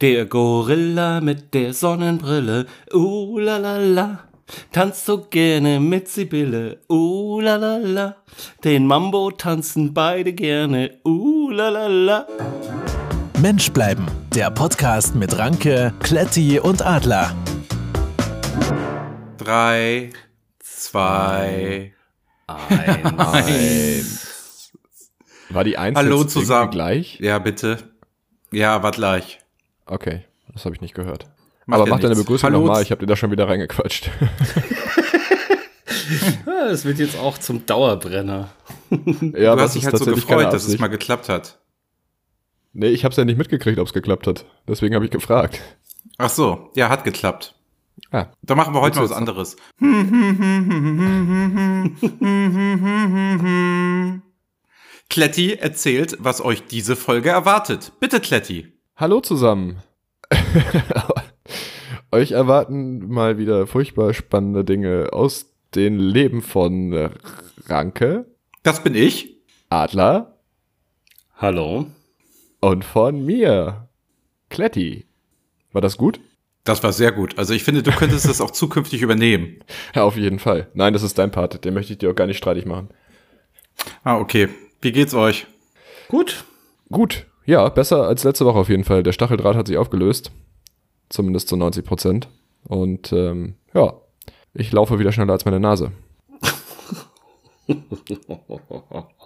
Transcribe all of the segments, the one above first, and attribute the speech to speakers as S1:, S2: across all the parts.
S1: Der Gorilla mit der Sonnenbrille, uh la la la, tanzt so gerne mit Sibylle, uh la la la. Den Mambo tanzen beide gerne, uh la la la.
S2: Mensch bleiben, der Podcast mit Ranke, Kletti und Adler.
S3: Drei, zwei,
S1: Eins.
S4: War die Eins
S3: Hallo
S4: jetzt irgendwie
S3: zusammen.
S4: gleich?
S3: Ja, bitte. Ja, war gleich.
S4: Okay, das habe ich nicht gehört.
S3: Macht
S4: Aber mach deine. Begrüßung nochmal, ich habe dir da schon wieder reingequatscht.
S1: Das wird jetzt auch zum Dauerbrenner.
S4: ja,
S3: du hast dich halt so gefreut, dass es mal geklappt hat.
S4: Nee, ich habe es ja nicht mitgekriegt, ob es geklappt hat. Deswegen habe ich gefragt.
S3: Ach so, ja, hat geklappt.
S4: Ah,
S3: Da machen wir heute mal was anderes. Kletti erzählt, was euch diese Folge erwartet. Bitte, Kletti.
S4: Hallo zusammen. Euch erwarten mal wieder furchtbar spannende Dinge aus den Leben von Ranke,
S3: Das bin ich.
S4: Adler
S1: Hallo.
S4: und von mir, Kletti. War das gut?
S3: Das war sehr gut. Also ich finde, du könntest das auch zukünftig übernehmen.
S4: Ja, auf jeden Fall. Nein, das ist dein Part. Den möchte ich dir auch gar nicht streitig machen.
S3: Ah, okay. Wie geht's euch?
S1: Gut.
S4: Gut, ja, besser als letzte Woche auf jeden Fall. Der Stacheldraht hat sich aufgelöst. Zumindest zu 90 Prozent. Und ähm, ja, ich laufe wieder schneller als meine Nase.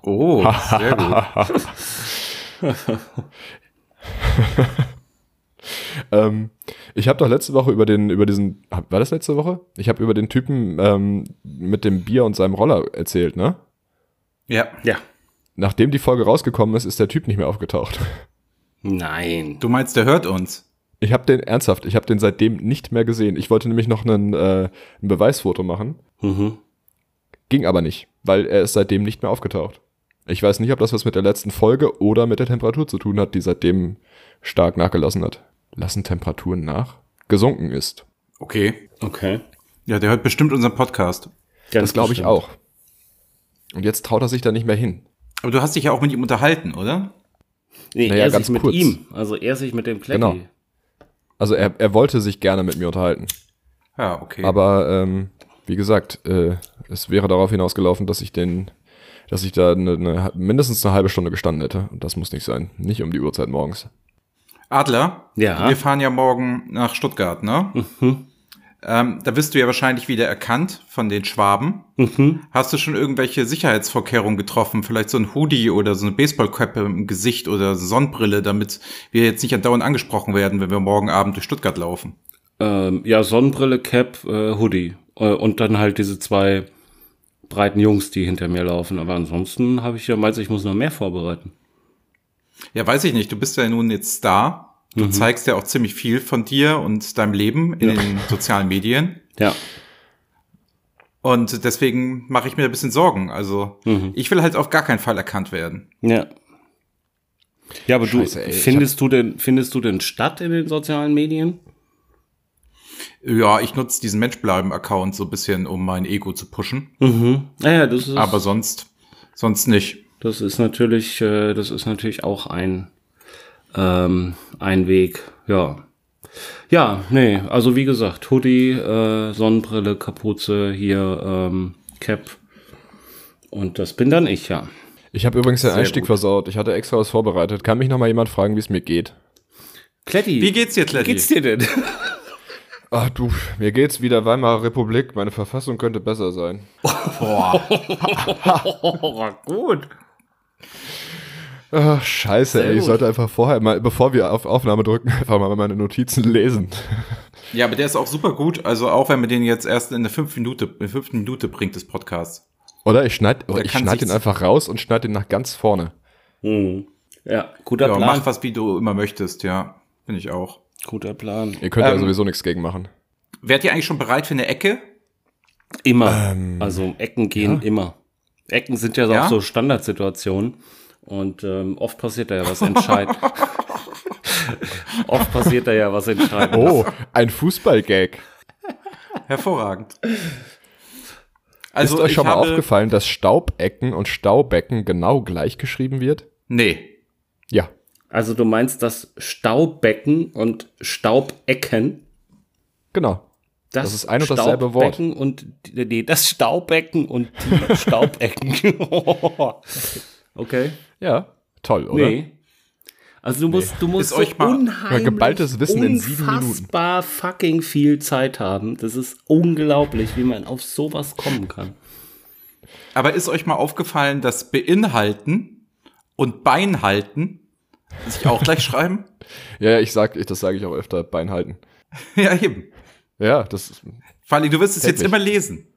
S3: Oh, sehr gut.
S4: Ähm, ich habe doch letzte Woche über den, über diesen, war das letzte Woche? Ich habe über den Typen ähm, mit dem Bier und seinem Roller erzählt, ne?
S3: Ja.
S1: Ja.
S4: Nachdem die Folge rausgekommen ist, ist der Typ nicht mehr aufgetaucht.
S1: Nein.
S3: Du meinst, der hört uns?
S4: Ich habe den ernsthaft, ich habe den seitdem nicht mehr gesehen. Ich wollte nämlich noch einen, äh, ein Beweisfoto machen.
S1: Mhm.
S4: Ging aber nicht, weil er ist seitdem nicht mehr aufgetaucht. Ich weiß nicht, ob das was mit der letzten Folge oder mit der Temperatur zu tun hat, die seitdem stark nachgelassen hat. Lassen Temperaturen nach? Gesunken ist.
S3: Okay.
S1: Okay.
S3: Ja, der hört bestimmt unseren Podcast.
S1: Ganz
S4: das glaube ich
S1: bestimmt.
S4: auch. Und jetzt traut er sich da nicht mehr hin.
S3: Aber du hast dich ja auch mit ihm unterhalten, oder?
S1: Nee,
S4: Naja,
S1: er
S4: ganz
S1: sich mit
S4: kurz.
S1: ihm. Also er sich mit dem Kletti.
S4: Genau. Also er, er wollte sich gerne mit mir unterhalten.
S3: Ja, okay.
S4: Aber ähm, wie gesagt, äh, es wäre darauf hinausgelaufen, dass ich den, dass ich da eine, eine, mindestens eine halbe Stunde gestanden hätte. Und das muss nicht sein. Nicht um die Uhrzeit morgens.
S3: Adler,
S1: Ja.
S3: wir fahren ja morgen nach Stuttgart, ne? Ähm, da wirst du ja wahrscheinlich wieder erkannt von den Schwaben. Hast du schon irgendwelche Sicherheitsvorkehrungen getroffen? Vielleicht so ein Hoodie oder so eine Baseballkappe im Gesicht oder Sonnenbrille, damit wir jetzt nicht andauernd angesprochen werden, wenn wir morgen Abend durch Stuttgart laufen.
S1: Ähm, ja, Sonnenbrille, Cap, äh, Hoodie. Äh, und dann halt diese zwei breiten Jungs, die hinter mir laufen. Aber ansonsten habe ich ja, meinst du, ich muss noch mehr vorbereiten.
S3: Ja, weiß ich nicht. Du bist ja nun jetzt Star. Du zeigst ja auch ziemlich viel von dir und deinem Leben in den sozialen Medien.
S1: Ja.
S3: Und deswegen mache ich mir ein bisschen Sorgen. Also ich will halt auf gar keinen Fall erkannt werden.
S1: Ja. Ja, aber
S4: Scheiße,
S1: du,
S4: ey,
S1: findest du denn, findest du denn statt in den sozialen Medien?
S3: Ja, ich nutze diesen Menschbleiben-Account so ein bisschen, um mein Ego zu pushen.
S1: Mhm. Naja, das ist,
S3: Aber sonst, sonst nicht.
S1: das ist natürlich, äh, das ist natürlich auch ein, ähm, ein Weg, ja. Ja, nee, also wie gesagt, Hoodie, äh, Sonnenbrille, Kapuze, hier, ähm, Cap. Und das bin dann ich, ja.
S4: Ich habe übrigens den
S3: Sehr
S4: Einstieg
S3: gut.
S4: versaut. Ich hatte extra was vorbereitet. Kann mich noch mal jemand fragen, wie es mir geht?
S1: Kletti.
S3: Wie geht's dir, Kletti?
S1: Wie geht's dir denn?
S4: Ach du, mir geht's wieder Weimarer Republik. Meine Verfassung könnte besser sein.
S1: oh, gut.
S4: Ach, scheiße,
S1: Sehr
S4: ey. Ich
S1: gut.
S4: sollte einfach vorher mal, bevor wir auf Aufnahme drücken, einfach mal meine Notizen lesen.
S3: Ja, aber der ist auch super gut. Also auch wenn man den jetzt erst in der fünf Minute, in der fünften Minute bringt des Podcasts.
S4: Oder ich schneide ich schneid den einfach raus und schneide den nach ganz vorne.
S1: Hm. Ja, guter
S3: Ja,
S1: Plan.
S3: mach was, wie du immer möchtest, ja. Finde ich auch.
S1: Guter Plan.
S4: Ihr könnt ja
S3: Ähm,
S4: sowieso nichts gegen machen.
S3: Wärt ihr eigentlich schon bereit für eine Ecke?
S1: Immer. also Ecken gehen immer. Ecken sind ja,
S3: Ja?
S1: auch so Standardsituationen. Und ähm, oft passiert da ja was entscheidend. oft passiert da ja was entscheidend.
S4: Oh, ein Fußballgag.
S3: Hervorragend.
S4: ist euch
S3: Also
S4: schon mal aufgefallen, dass Staubecken und Staubecken genau gleich geschrieben wird?
S3: Nee.
S4: Ja.
S1: Also du meinst das Staubbecken und Staubecken?
S4: Genau. Das ist ein und dasselbe Wort.
S1: und nee, das Staubbecken und die Staubecken. okay.
S4: Ja, toll, oder? Nee.
S1: Also du musst, nee. du musst
S3: so euch mal
S1: unheimlich,
S4: geballtes Wissen in sieben Minuten.
S1: Unfassbar fucking viel Zeit haben. Das ist unglaublich, wie man auf sowas kommen kann.
S3: Aber ist euch mal aufgefallen, dass beinhalten und beinhalten sich auch gleich schreiben?
S4: Ja, ich sag, das sage ich auch öfter, beinhalten.
S3: ja, eben.
S4: Ja, das ist.
S3: Vor allem, du wirst es jetzt immer lesen.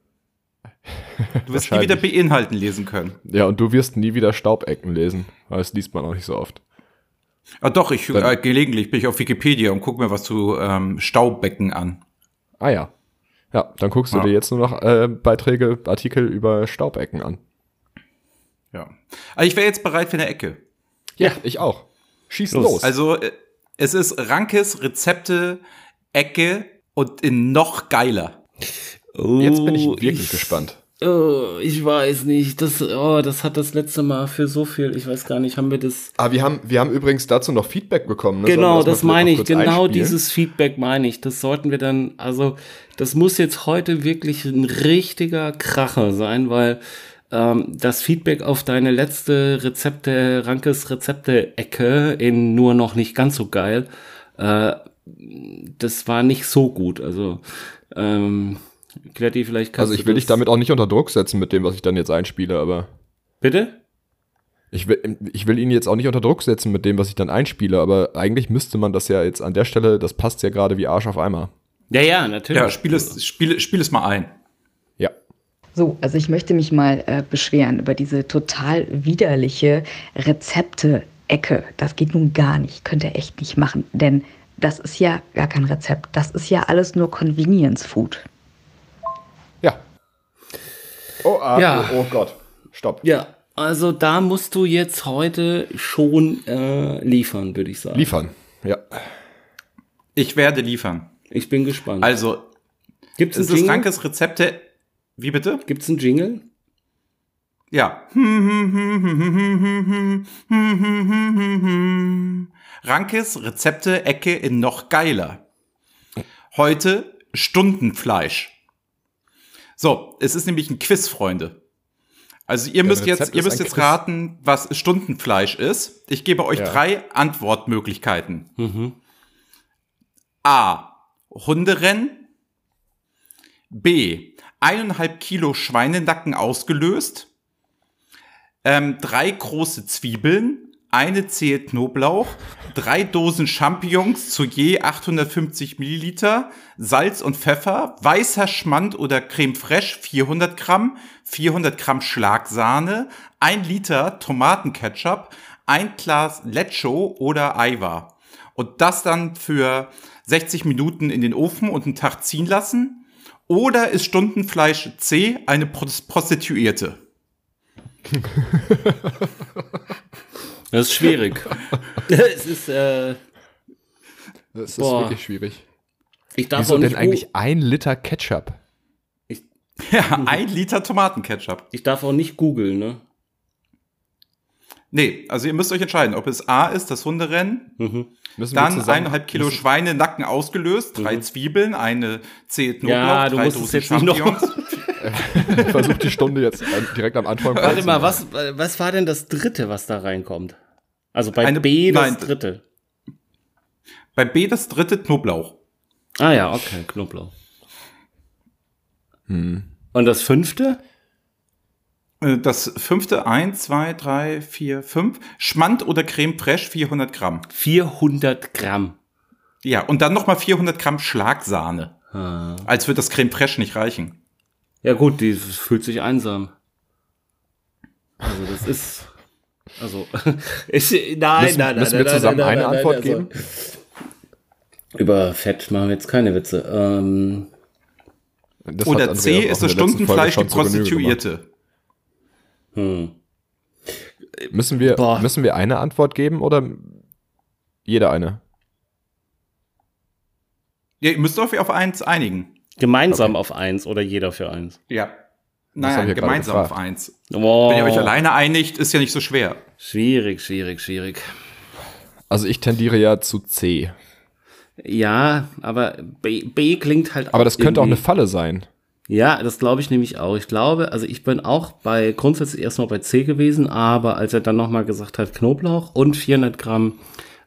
S3: Du wirst nie wieder beinhalten lesen können.
S4: Ja, und du wirst nie wieder Staubecken lesen. Das liest man auch nicht so oft.
S3: Ah, doch, ich äh, gelegentlich bin ich auf Wikipedia und gucke mir was zu ähm, Staubbecken an.
S4: Ah ja. Ja, dann guckst du ja. dir jetzt nur noch äh, Beiträge, Artikel über Staubecken an.
S3: Ja. Aber ich wäre jetzt bereit für eine Ecke.
S4: Ja, ich auch. Schieß los. los.
S3: Also, äh, es ist Rankes Rezepte, Ecke und in noch geiler.
S4: Oh, jetzt bin ich wirklich ich, gespannt.
S1: Oh, ich weiß nicht. Das, oh, das hat das letzte Mal für so viel, ich weiß gar nicht, haben wir das.
S4: Ah, wir haben, wir haben übrigens dazu noch Feedback bekommen.
S1: Ne? Genau, das, das meine ich. Genau einspielen? dieses Feedback meine ich. Das sollten wir dann, also, das muss jetzt heute wirklich ein richtiger Kracher sein, weil ähm, das Feedback auf deine letzte Rezepte, Rankes Rezepte-Ecke in nur noch nicht ganz so geil, äh, das war nicht so gut. Also, ähm, Kletti, vielleicht
S4: kannst Also ich will dich damit auch nicht unter Druck setzen mit dem, was ich dann jetzt einspiele, aber.
S1: Bitte?
S4: Ich will, ich will ihn jetzt auch nicht unter Druck setzen mit dem, was ich dann einspiele, aber eigentlich müsste man das ja jetzt an der Stelle, das passt ja gerade wie Arsch auf Eimer.
S1: Ja, ja, natürlich. Ja,
S3: spiel es, spiel, spiel es mal ein.
S4: Ja.
S5: So, also ich möchte mich mal äh, beschweren über diese total widerliche Rezepte-Ecke. Das geht nun gar nicht, könnt ihr echt nicht machen, denn das ist ja gar kein Rezept. Das ist ja alles nur Convenience Food.
S4: Ja.
S1: Oh, ah, ja.
S4: oh, oh Gott. Stopp.
S1: Ja, also da musst du jetzt heute schon äh, liefern, würde ich sagen.
S4: Liefern, ja.
S3: Ich werde liefern.
S1: Ich bin gespannt.
S3: Also,
S1: gibt es
S3: ein Rankes Rezepte? Wie bitte?
S1: Gibt es einen Jingle?
S3: Ja. Rankes Rezepte Ecke in noch geiler. Heute Stundenfleisch. So, es ist nämlich ein Quiz, Freunde. Also ihr müsst jetzt, ihr müsst jetzt Quiz. raten, was Stundenfleisch ist. Ich gebe euch ja. drei Antwortmöglichkeiten. Mhm. A. Hunderennen. B. Eineinhalb Kilo Schweinenacken ausgelöst. Ähm, drei große Zwiebeln eine Zehe Knoblauch, drei Dosen Champignons zu je 850 Milliliter, Salz und Pfeffer, weißer Schmand oder Creme Fraiche 400 Gramm, 400 Gramm Schlagsahne, ein Liter Tomatenketchup, ein Glas Lecho oder Aiwa. Und das dann für 60 Minuten in den Ofen und einen Tag ziehen lassen. Oder ist Stundenfleisch C eine Prostituierte?
S1: Das ist schwierig. es ist, äh,
S4: Das ist boah. wirklich schwierig.
S1: Ich darf
S4: Wieso denn eigentlich ein Liter Ketchup?
S3: Ich, ja, ein Liter Tomatenketchup.
S1: Ich darf auch nicht googeln, ne?
S3: Nee, also ihr müsst euch entscheiden, ob es A ist, das Hunderennen, mhm. dann eineinhalb Kilo Schweinenacken ausgelöst, drei mhm. Zwiebeln, eine Zehe Knoblauch,
S1: ja, drei Dosen Champignons.
S4: Versuch die Stunde jetzt direkt am Anfang.
S1: Warte mal, was, was war denn das dritte, was da reinkommt? Also bei Eine, B das nein, dritte.
S3: Bei B das dritte Knoblauch.
S1: Ah ja, okay, Knoblauch. Hm. Und das fünfte?
S3: Äh, das fünfte, eins, zwei, drei, vier, fünf. Schmand oder Creme Fraiche, 400 Gramm.
S1: 400 Gramm.
S3: Ja, und dann nochmal 400 Gramm Schlagsahne. Ah. Als würde das Creme Fraiche nicht reichen.
S1: Ja gut, die fühlt sich einsam. Also das ist, also ich, nein,
S4: müssen,
S1: nein, nein,
S4: müssen wir
S1: nein,
S4: zusammen
S1: nein,
S4: eine
S1: nein,
S4: Antwort
S1: also,
S4: geben?
S1: Über Fett machen wir jetzt keine Witze. Ähm,
S3: Oder C ist das Stundenfleisch die Prostituierte.
S4: Hm. Müssen wir, müssen wir eine Antwort geben oder jeder eine?
S3: Ja, ihr müsst euch auf eins einigen.
S1: Gemeinsam okay. auf eins oder jeder für eins?
S3: Ja. Naja, gemeinsam auf eins. Oh. Wenn ihr euch alleine einigt, ist ja nicht so schwer.
S1: Schwierig, schwierig, schwierig.
S4: Also ich tendiere ja zu C.
S1: Ja, aber B, B klingt halt
S4: Aber das könnte auch eine Falle sein.
S1: Ja, das glaube ich nämlich auch. Ich glaube, also ich bin auch bei grundsätzlich erstmal bei C gewesen, aber als er dann nochmal gesagt hat Knoblauch und 400 Gramm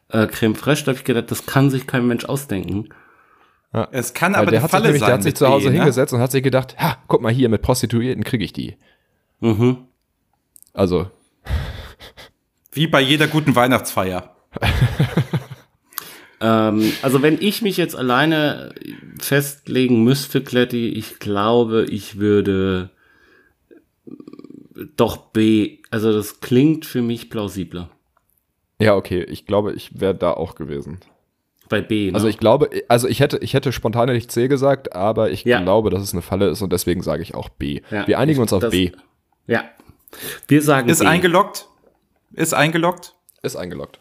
S1: äh, Creme fraiche, da habe ich gedacht, das kann sich kein Mensch ausdenken.
S3: Es kann
S4: Weil
S3: aber
S4: der
S3: die
S4: hat sich
S3: Falle
S4: nämlich,
S3: sein.
S4: der hat sich zu Hause
S3: ne?
S4: hingesetzt und hat sich gedacht, ha, guck mal hier, mit Prostituierten kriege ich die.
S1: Mhm.
S4: Also,
S3: Wie bei jeder guten Weihnachtsfeier.
S1: Ähm, also wenn ich mich jetzt alleine festlegen müsste, Kletti, ich glaube, ich würde doch B. Also das klingt für mich plausibler.
S4: ja, okay, ich glaube, ich wäre da auch gewesen.
S1: Bei B. Ne?
S4: Also ich glaube, also ich hätte, ich hätte spontan nicht C gesagt, aber ich
S1: Ja.
S4: glaube, dass es eine Falle ist und deswegen sage ich auch B.
S1: Ja,
S4: Wir einigen uns auf
S1: das-
S4: B.
S1: Ja. Wir sagen
S3: Ist
S1: B.
S3: eingeloggt? Ist eingeloggt?
S4: Ist eingeloggt.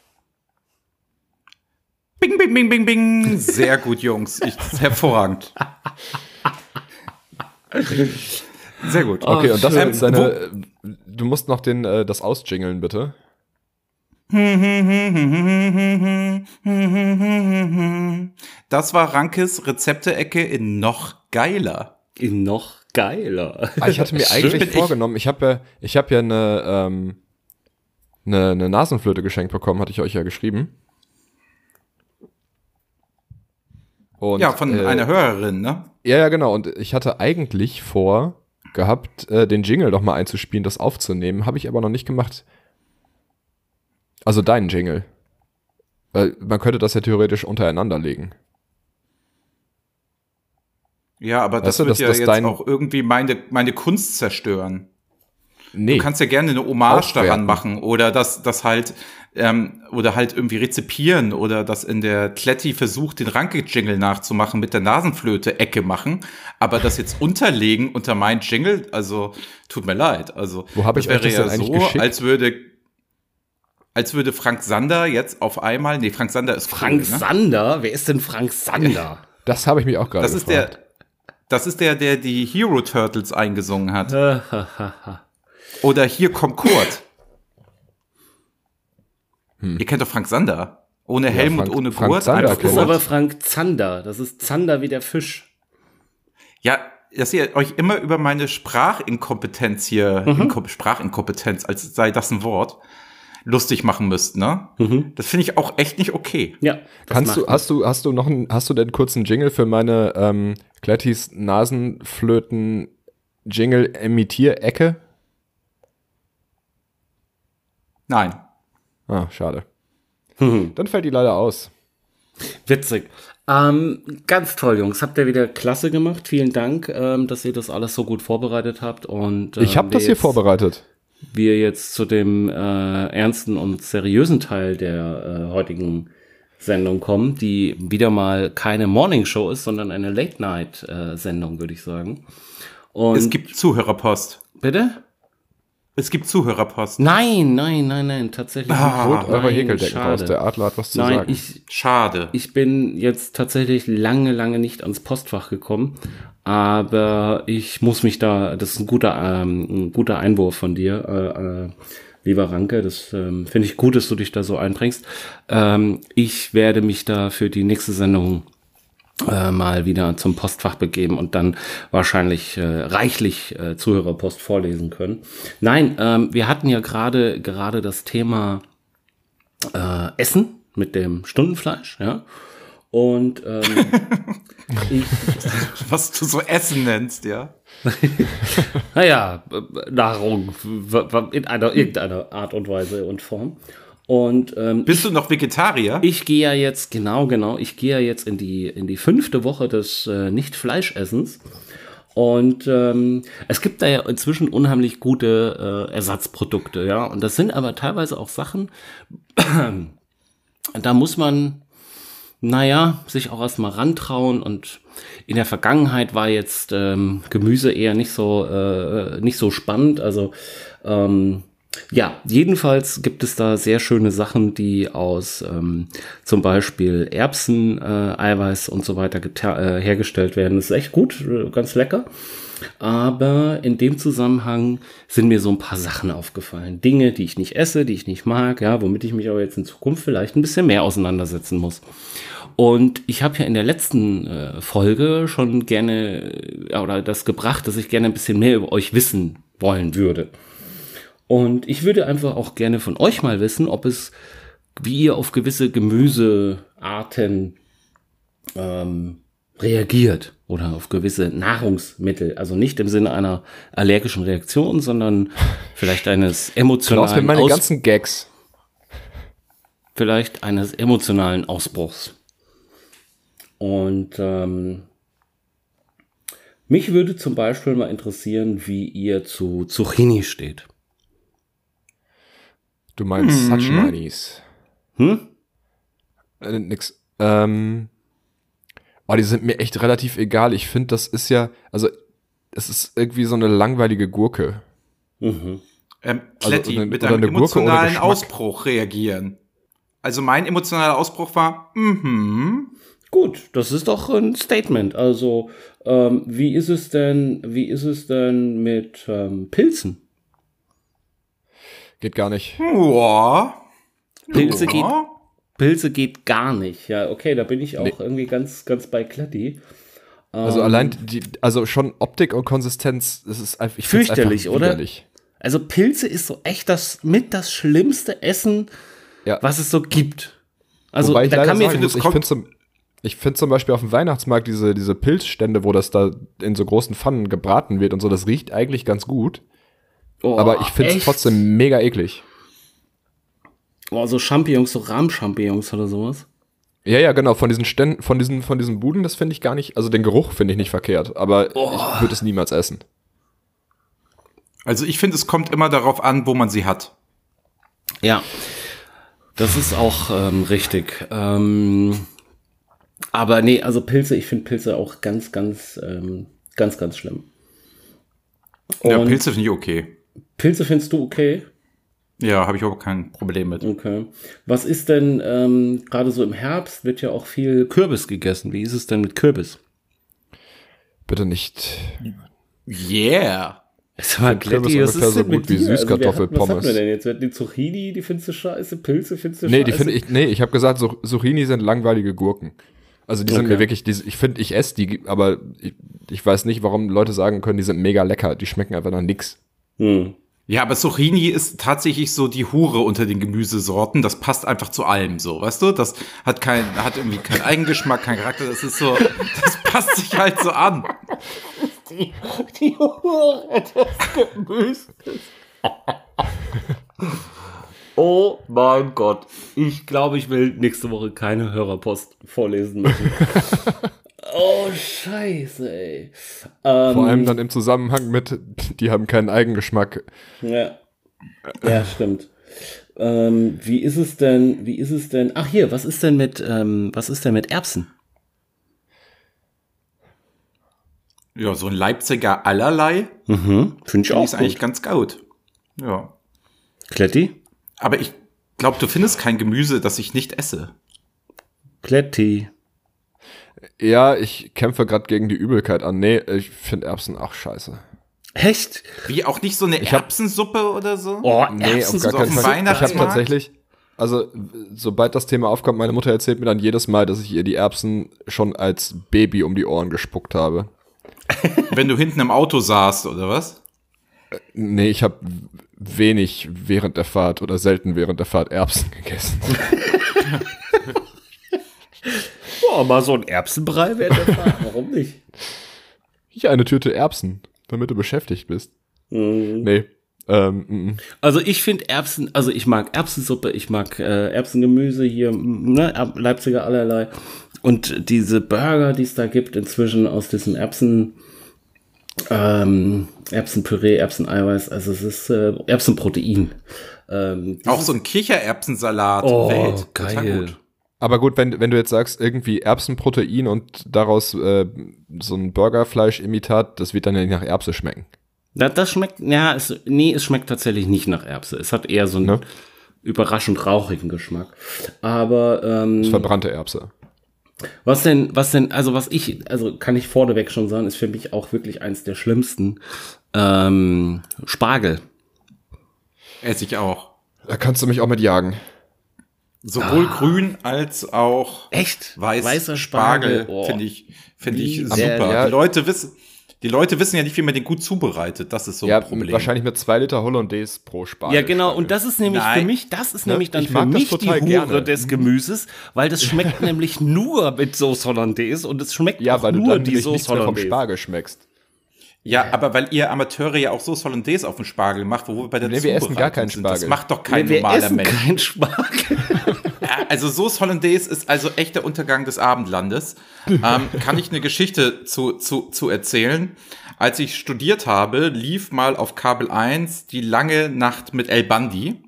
S3: Bing, bing, bing, bing, bing. Sehr gut, Jungs. Ich, hervorragend. Sehr gut.
S4: Okay, und das ist deine. Du musst noch den, äh, das ausjingeln, bitte.
S3: Das war Rankes Rezepte-Ecke in noch geiler.
S1: noch geiler.
S4: Ah, ich hatte mir eigentlich
S3: ich-
S4: vorgenommen, ich habe ja, ich habe ja eine, ähm, eine, eine Nasenflöte geschenkt bekommen, hatte ich euch ja geschrieben. Und,
S3: Ja, von
S4: äh,
S3: einer Hörerin, ne?
S4: Ja, ja, genau. Und ich hatte eigentlich vor gehabt, äh, den Jingle doch mal einzuspielen, das aufzunehmen. Habe ich aber noch nicht gemacht. Also deinen Jingle. Weil man könnte das ja theoretisch untereinander legen.
S3: Ja, aber das
S4: Weißt du,
S3: wird
S4: dass
S3: ja
S4: das
S3: jetzt auch irgendwie meine, meine Kunst zerstören.
S4: Nee.
S3: Du kannst ja gerne eine Hommage
S4: Aufwerten.
S3: daran machen oder das, das halt, ähm, oder halt irgendwie rezipieren oder das in der Kletti versucht, den Ranke-Jingle nachzumachen, mit der Nasenflöte-Ecke machen, aber das jetzt unterlegen unter mein Jingle, also tut mir leid. Also
S4: Wo hab ich
S3: das
S4: euch das
S3: wäre ja so,
S4: geschickt?
S3: als würde, als würde Frank Sander jetzt auf einmal, nee, Frank Sander ist
S1: Frank
S3: cool, ne?
S1: Sander? Wer ist denn Frank Sander?
S4: das habe ich mich auch gerade
S3: Das ist
S4: gefragt.
S3: der, das ist der, der die Hero Turtles eingesungen hat. Oder hier kommt Kurt. Ihr kennt doch Frank Sander. Ohne Helm
S4: Hm. Frank-
S3: und ohne
S4: Frank
S3: Gurt. Einfach
S1: Das ist aber Frank Zander. Das ist Zander wie der Fisch.
S3: Ja, dass ihr euch immer über meine Sprachinkompetenz hier,
S4: Mhm.
S3: Inko Sprachinkompetenz, als sei das ein Wort, lustig machen müsst, ne? Das finde ich auch echt nicht okay.
S1: Ja.
S4: Kannst du, hast du, hast du noch einen, hast du denn kurz einen Jingle für meine ähm, Klettis Nasenflöten Jingle Emitierecke?
S3: Nein.
S4: Ah, schade. Dann fällt die leider aus.
S1: Witzig. Ähm, ganz toll, Jungs. Habt ihr wieder klasse gemacht. Vielen Dank, ähm, dass ihr das alles so gut vorbereitet habt. Und, ähm,
S4: Ich habe das hier vorbereitet.
S1: Wir jetzt zu dem äh, ernsten und seriösen Teil der äh, heutigen Sendung kommen, die wieder mal keine Morning Show ist, sondern eine Late Night äh, Sendung, würde ich sagen. Und
S3: es gibt Zuhörerpost.
S1: bitte?
S3: Es gibt Zuhörerpost.
S1: Nein, nein, nein, nein, tatsächlich
S3: Ah.
S4: Holt eure Häkeldecken raus. Der Adler hat was zu
S1: Nein,
S4: sagen.
S1: ich,
S3: Schade.
S1: Ich bin jetzt tatsächlich lange, lange nicht ans Postfach gekommen, aber ich muss mich da, das ist ein guter, ähm, ein guter Einwurf von dir, äh, äh, lieber Ranke, das ähm, finde ich gut, dass du dich da so einbringst. Ähm, ich werde mich da für die nächste Sendung äh, mal wieder zum Postfach begeben und dann wahrscheinlich äh, reichlich äh, Zuhörerpost vorlesen können. Nein, ähm, wir hatten ja gerade gerade das Thema äh, Essen mit dem Stundenfleisch, ja. Und ähm, ich,
S3: Was du so Essen nennst, ja.
S1: naja, Nahrung in einer irgendeiner Art und Weise und Form. Und ähm,
S3: Bist du noch Vegetarier?
S1: ich gehe ja jetzt, genau, genau, ich gehe ja jetzt in die, in die fünfte Woche des äh, Nicht-Fleischessens. Und ähm, es gibt da ja inzwischen unheimlich gute äh, Ersatzprodukte, ja. Und das sind aber teilweise auch Sachen, da muss man, naja, sich auch erstmal rantrauen. Und in der Vergangenheit war jetzt ähm, Gemüse eher nicht so, äh, nicht so spannend. Also ähm, Ja, jedenfalls gibt es da sehr schöne Sachen, die aus ähm, zum Beispiel Erbsen, äh, Eiweiß und so weiter äh, hergestellt werden. Das ist echt gut, äh, ganz lecker. Aber in dem Zusammenhang sind mir so ein paar Sachen aufgefallen. Dinge, die ich nicht esse, die ich nicht mag, ja, womit ich mich aber jetzt in Zukunft vielleicht ein bisschen mehr auseinandersetzen muss. Und ich habe ja in der letzten äh, Folge schon gerne äh, oder das gebracht, dass ich gerne ein bisschen mehr über euch wissen wollen würde. Und ich würde einfach auch gerne von euch mal wissen, ob es, wie ihr auf gewisse Gemüsearten ähm, reagiert oder auf gewisse Nahrungsmittel. Also nicht im Sinne einer allergischen Reaktion, sondern vielleicht eines emotionalen
S4: Klaus, meine Aus ganzen Gags.
S1: Vielleicht eines emotionalen Ausbruchs. Und ähm, mich würde zum Beispiel mal interessieren, wie ihr zu Zucchini steht.
S4: Du meinst mhm. Such Hm? Äh, nix. Ähm, oh, die sind mir echt relativ egal. Ich finde, das ist ja, also, es ist irgendwie so eine langweilige Gurke.
S3: Mhm. Ähm, Kletti, also, mit einem emotionalen Ausbruch reagieren. Also mein emotionaler Ausbruch war, mhm.
S1: Gut, das ist doch ein Statement. Also, ähm, wie ist es denn, wie ist es denn mit ähm, Pilzen?
S4: Geht gar nicht.
S3: Ja.
S1: Pilze ja. geht Pilze geht gar nicht. Ja, okay, da bin ich auch nee. irgendwie ganz ganz bei Kletti.
S4: Also ähm, allein die also schon Optik und Konsistenz, das ist einfach
S1: ich fürchterlich, einfach oder? Also Pilze ist so echt das mit das schlimmste Essen, ja. was es so gibt. Also
S4: Wobei ich da kann mir muss, ich finde zum, ich finde zum Beispiel auf dem Weihnachtsmarkt diese, diese Pilzstände, wo das da in so großen Pfannen gebraten wird und so, das riecht eigentlich ganz gut. Oh, aber ich finde es trotzdem mega eklig.
S1: Oh, so Champignons, so Rahmchampignons oder sowas.
S4: Ja, ja, genau, von diesen Ständen, von diesen, von diesen Buden, das finde ich gar nicht, also den Geruch finde ich nicht verkehrt, aber oh. ich würde es niemals essen.
S3: Also ich finde, es kommt immer darauf an, wo man sie hat.
S1: Ja, das ist auch ähm, richtig. Ähm, aber nee, also Pilze, ich finde Pilze auch ganz, ganz, ähm, ganz, ganz schlimm.
S3: Und ja, Pilze finde ich okay.
S1: Pilze findest du okay?
S3: Ja, habe ich auch kein Problem mit.
S1: Okay. Was ist denn, ähm, gerade so im Herbst wird ja auch viel Kürbis gegessen. Wie ist es denn mit Kürbis?
S4: Bitte nicht.
S3: Yeah.
S1: Es war Kürbis
S4: Kletti, ungefähr so gut wie Süßkartoffelpommes. Also
S1: was haben wir denn jetzt? Die Zucchini, die findest du scheiße, Pilze findest du
S4: nee,
S1: scheiße?
S4: Die find ich, nee, ich habe gesagt, Zucchini sind langweilige Gurken. Also die sind okay. mir wirklich, die, ich finde, ich esse die, aber ich, ich, weiß nicht, warum Leute sagen können, die sind mega lecker. Die schmecken einfach nach nix.
S3: Hm. Ja, aber Zucchini ist tatsächlich so die Hure unter den Gemüsesorten. Das passt einfach zu allem so, weißt du? Das hat kein, hat irgendwie keinen Eigengeschmack, keinen Charakter. Das ist so, das passt sich halt so an. Die, die Hure des Gemüses.
S1: Oh mein Gott. Ich glaube, ich will nächste Woche keine Hörerpost vorlesen müssen. oh, scheiße, ey.
S4: Ähm, Vor allem dann im Zusammenhang mit, die haben keinen Eigengeschmack.
S1: Ja. Ja, stimmt. Ähm, wie ist es denn, wie ist es denn, ach hier, was ist denn mit, ähm, was ist denn mit Erbsen?
S3: Ja, so ein Leipziger allerlei.
S1: Mhm, finde ich auch.
S3: Ist eigentlich ganz gut. Ja.
S1: Kletti?
S3: Aber ich glaube, du findest kein Gemüse, das ich nicht esse.
S1: Kletti.
S4: Ja, ich kämpfe gerade gegen die Übelkeit an. Nee, ich finde Erbsen auch scheiße.
S1: Echt?
S3: Wie auch nicht so eine ich Erbsensuppe hab, oder so?
S1: Oh, nee, auf gar
S4: keinen Fall. Ich habe tatsächlich, also sobald das Thema aufkommt, meine Mutter erzählt mir dann jedes Mal, dass ich ihr die Erbsen schon als Baby um die Ohren gespuckt habe.
S3: Wenn du hinten im Auto saßt, oder was?
S4: Nee, ich habe wenig während der Fahrt oder selten während der Fahrt Erbsen gegessen.
S1: Boah, mal so ein Erbsenbrei während der Fahrt, warum nicht?
S4: Hier eine Tüte Erbsen, damit du beschäftigt bist. Mhm. Nee. Ähm,
S1: m -m. Also ich finde Erbsen, also ich mag Erbsensuppe, ich mag äh, Erbsengemüse hier, ne, Leipziger allerlei. Und diese Burger, die es da gibt, inzwischen aus diesem Erbsen, ähm, Erbsenpüree, Erbseneiweiß, also es ist äh, Erbsenprotein.
S3: Ähm, Auch so ein Kichererbsensalat.
S1: Oh, Welt. geil.
S4: Aber gut, wenn, wenn du jetzt sagst, irgendwie Erbsenprotein und daraus äh, so ein Burgerfleisch-Imitat, das wird dann ja nicht nach Erbse schmecken.
S1: Das, das schmeckt, ja, es, nee, es schmeckt tatsächlich nicht nach Erbse. Es hat eher so einen
S4: Ne?
S1: überraschend rauchigen Geschmack. Aber ähm,
S4: Verbrannte Erbse.
S1: was denn, was denn, also was ich, also kann ich vorneweg schon sagen, ist für mich auch wirklich eins der schlimmsten. Ähm, Spargel.
S3: Esse ich auch.
S4: Da kannst du mich auch mit jagen.
S3: Sowohl grün als auch
S1: Echt?
S3: weiß,
S1: Weißer
S3: Spargel,
S1: Spargel. Oh.
S3: finde ich, finde ich super.
S4: ja.
S3: Die Leute wissen, die Leute wissen ja nicht, wie man den gut zubereitet. Das ist so
S4: ja,
S3: ein Problem.
S4: wahrscheinlich mit zwei Liter Hollandaise pro Spargel.
S1: Ja, genau. Und das ist nämlich
S3: Nein.
S1: für mich, das ist
S4: Ne?
S1: nämlich dann
S4: Ich
S1: für mich die
S4: total
S1: Hure
S4: gerne.
S1: des Gemüses, weil das schmeckt nämlich nur mit Sauce Hollandaise und es schmeckt
S4: Ja,
S1: auch
S4: weil du
S1: nur
S4: dann
S1: die
S4: nichts mehr vom
S1: Hollandaise.
S4: Spargel schmeckst.
S3: Ja, aber weil ihr Amateure ja auch so Hollandaise auf dem Spargel macht, wo wir bei der
S4: Nee, wir essen gar keinen
S3: Zubereitung sind. Das
S4: Spargel.
S3: macht doch kein
S1: Nee, wir
S3: normaler
S1: essen
S3: Mensch.
S1: keinen Spargel.
S3: Also Sauce Hollandaise ist also echt der Untergang des Abendlandes. ähm, kann ich eine Geschichte zu, zu, zu erzählen? Als ich studiert habe, lief mal auf Kabel 1 die lange Nacht mit El Bandi.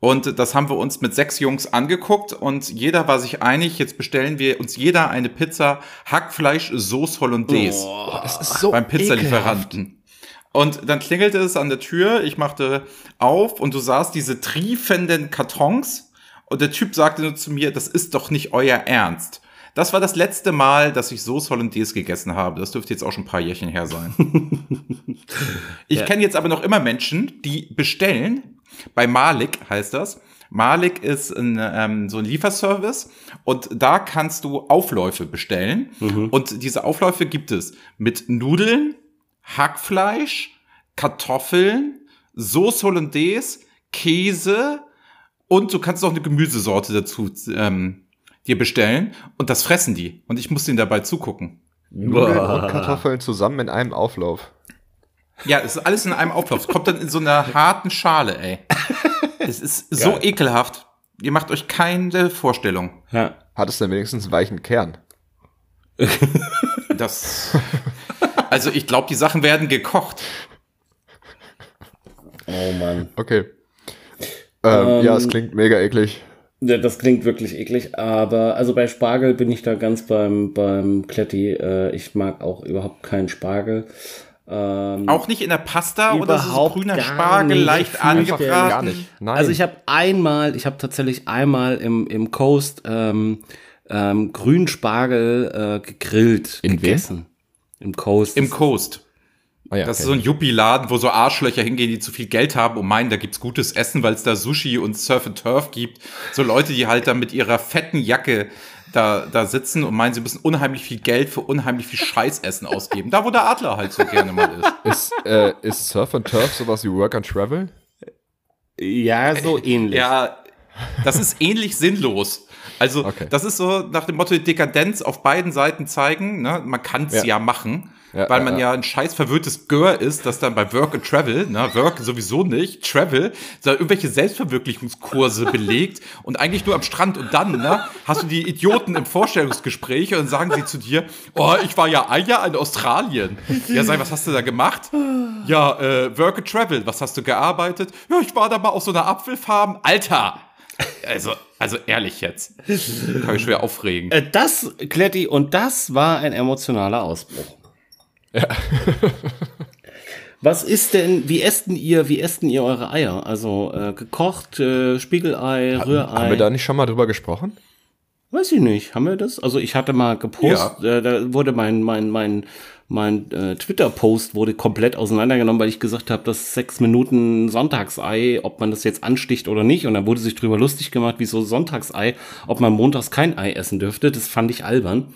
S3: Und das haben wir uns mit sechs Jungs angeguckt und jeder war sich einig, jetzt bestellen wir uns jeder eine Pizza Hackfleisch Sauce Hollandaise
S4: Das ist so
S3: beim Pizzalieferanten. Und dann klingelte es an der Tür, ich machte auf und du sahst diese triefenden Kartons und der Typ sagte nur zu mir, das ist doch nicht euer Ernst. Das war das letzte Mal, dass ich Sauce Hollandaise gegessen habe. Das dürfte jetzt auch schon ein paar Jährchen her sein. ich kenne jetzt aber noch immer Menschen, die bestellen, bei Malik heißt das. Malik ist ein, ähm, so ein Lieferservice und da kannst du Aufläufe bestellen. Und diese Aufläufe gibt es mit Nudeln, Hackfleisch, Kartoffeln, Sauce Hollandaise, Käse und du kannst noch eine Gemüsesorte dazu ähm, dir bestellen und das fressen die. Und ich muss denen dabei zugucken.
S4: Nudeln und Kartoffeln zusammen in einem Auflauf.
S3: Ja, es ist alles in einem Auflauf. Es kommt dann in so einer harten Schale, ey. Es ist so ekelhaft. Ihr macht euch keine Vorstellung.
S1: Ja.
S4: Hat es denn wenigstens einen weichen Kern?
S3: Das. Also ich glaube, die Sachen werden gekocht.
S1: Oh Mann.
S4: Okay. Ähm, ja, es klingt mega eklig.
S1: Ja, Das klingt wirklich eklig, aber also bei Spargel bin ich da ganz beim, beim Kletti. Äh, ich mag auch überhaupt keinen Spargel. Ähm,
S3: Auch nicht in der Pasta oder so grüner
S1: gar
S3: Spargel,
S1: nicht.
S3: leicht angebraten.
S4: Nein.
S1: Also ich habe einmal, ich habe tatsächlich einmal im, im Coast ähm, ähm, Grünspargel äh, gegrillt
S4: In
S1: gegessen. Im Coast.
S3: Im Coast.
S4: Ah ja,
S3: Das ist
S4: okay.
S3: so ein Yuppie-Laden, wo so Arschlöcher hingehen, die zu viel Geld haben und meinen, da gibt's gutes Essen, weil es da Sushi und Surf and Turf gibt. So Leute, die halt da mit ihrer fetten Jacke da, da sitzen und meinen, sie müssen unheimlich viel Geld für unheimlich viel Scheißessen ausgeben. Da, wo der Adler halt so gerne mal ist.
S4: Ist, äh, ist Surf and Turf sowas wie Work and Travel?
S1: ja, so ähnlich.
S3: Ja, das ist ähnlich sinnlos. Also,
S4: Okay.
S3: das ist so nach dem Motto Dekadenz auf beiden Seiten zeigen. Ne? Man kann's ja.
S4: Ja.
S3: machen,
S4: Ja,
S3: weil man
S4: ja.
S3: ja ein scheiß verwirrtes Gör ist, das dann bei Work and Travel, ne? Work sowieso nicht, Travel, da irgendwelche Selbstverwirklichungskurse belegt und eigentlich nur am Strand und dann ne, hast du die Idioten im Vorstellungsgespräch und dann sagen sie zu dir, oh, ich war ja ein Jahr in Australien. Ja, sag, was hast du da gemacht? Ja, äh, Work and Travel, was hast du gearbeitet? Ja, ich war da mal auf so einer Apfelfarm. Alter! Also, also ehrlich jetzt. Kann ich schwer aufregen.
S1: Äh, Das, Kletti, und das war ein emotionaler Ausbruch. Was ist denn, wie essen ihr, wie essen ihr eure Eier? Also äh, gekocht, äh, Spiegelei, Rührei.
S4: Haben wir da nicht schon mal drüber gesprochen?
S1: Weiß ich nicht, haben wir das? Also ich hatte mal gepostet, äh, da wurde mein mein mein mein äh, Twitter-Post wurde komplett auseinandergenommen, weil ich gesagt habe, das sechs Minuten Sonntagsei, ob man das jetzt ansticht oder nicht. Und dann wurde sich drüber lustig gemacht, wieso Sonntagsei, ob man montags kein Ei essen dürfte. Das fand ich albern.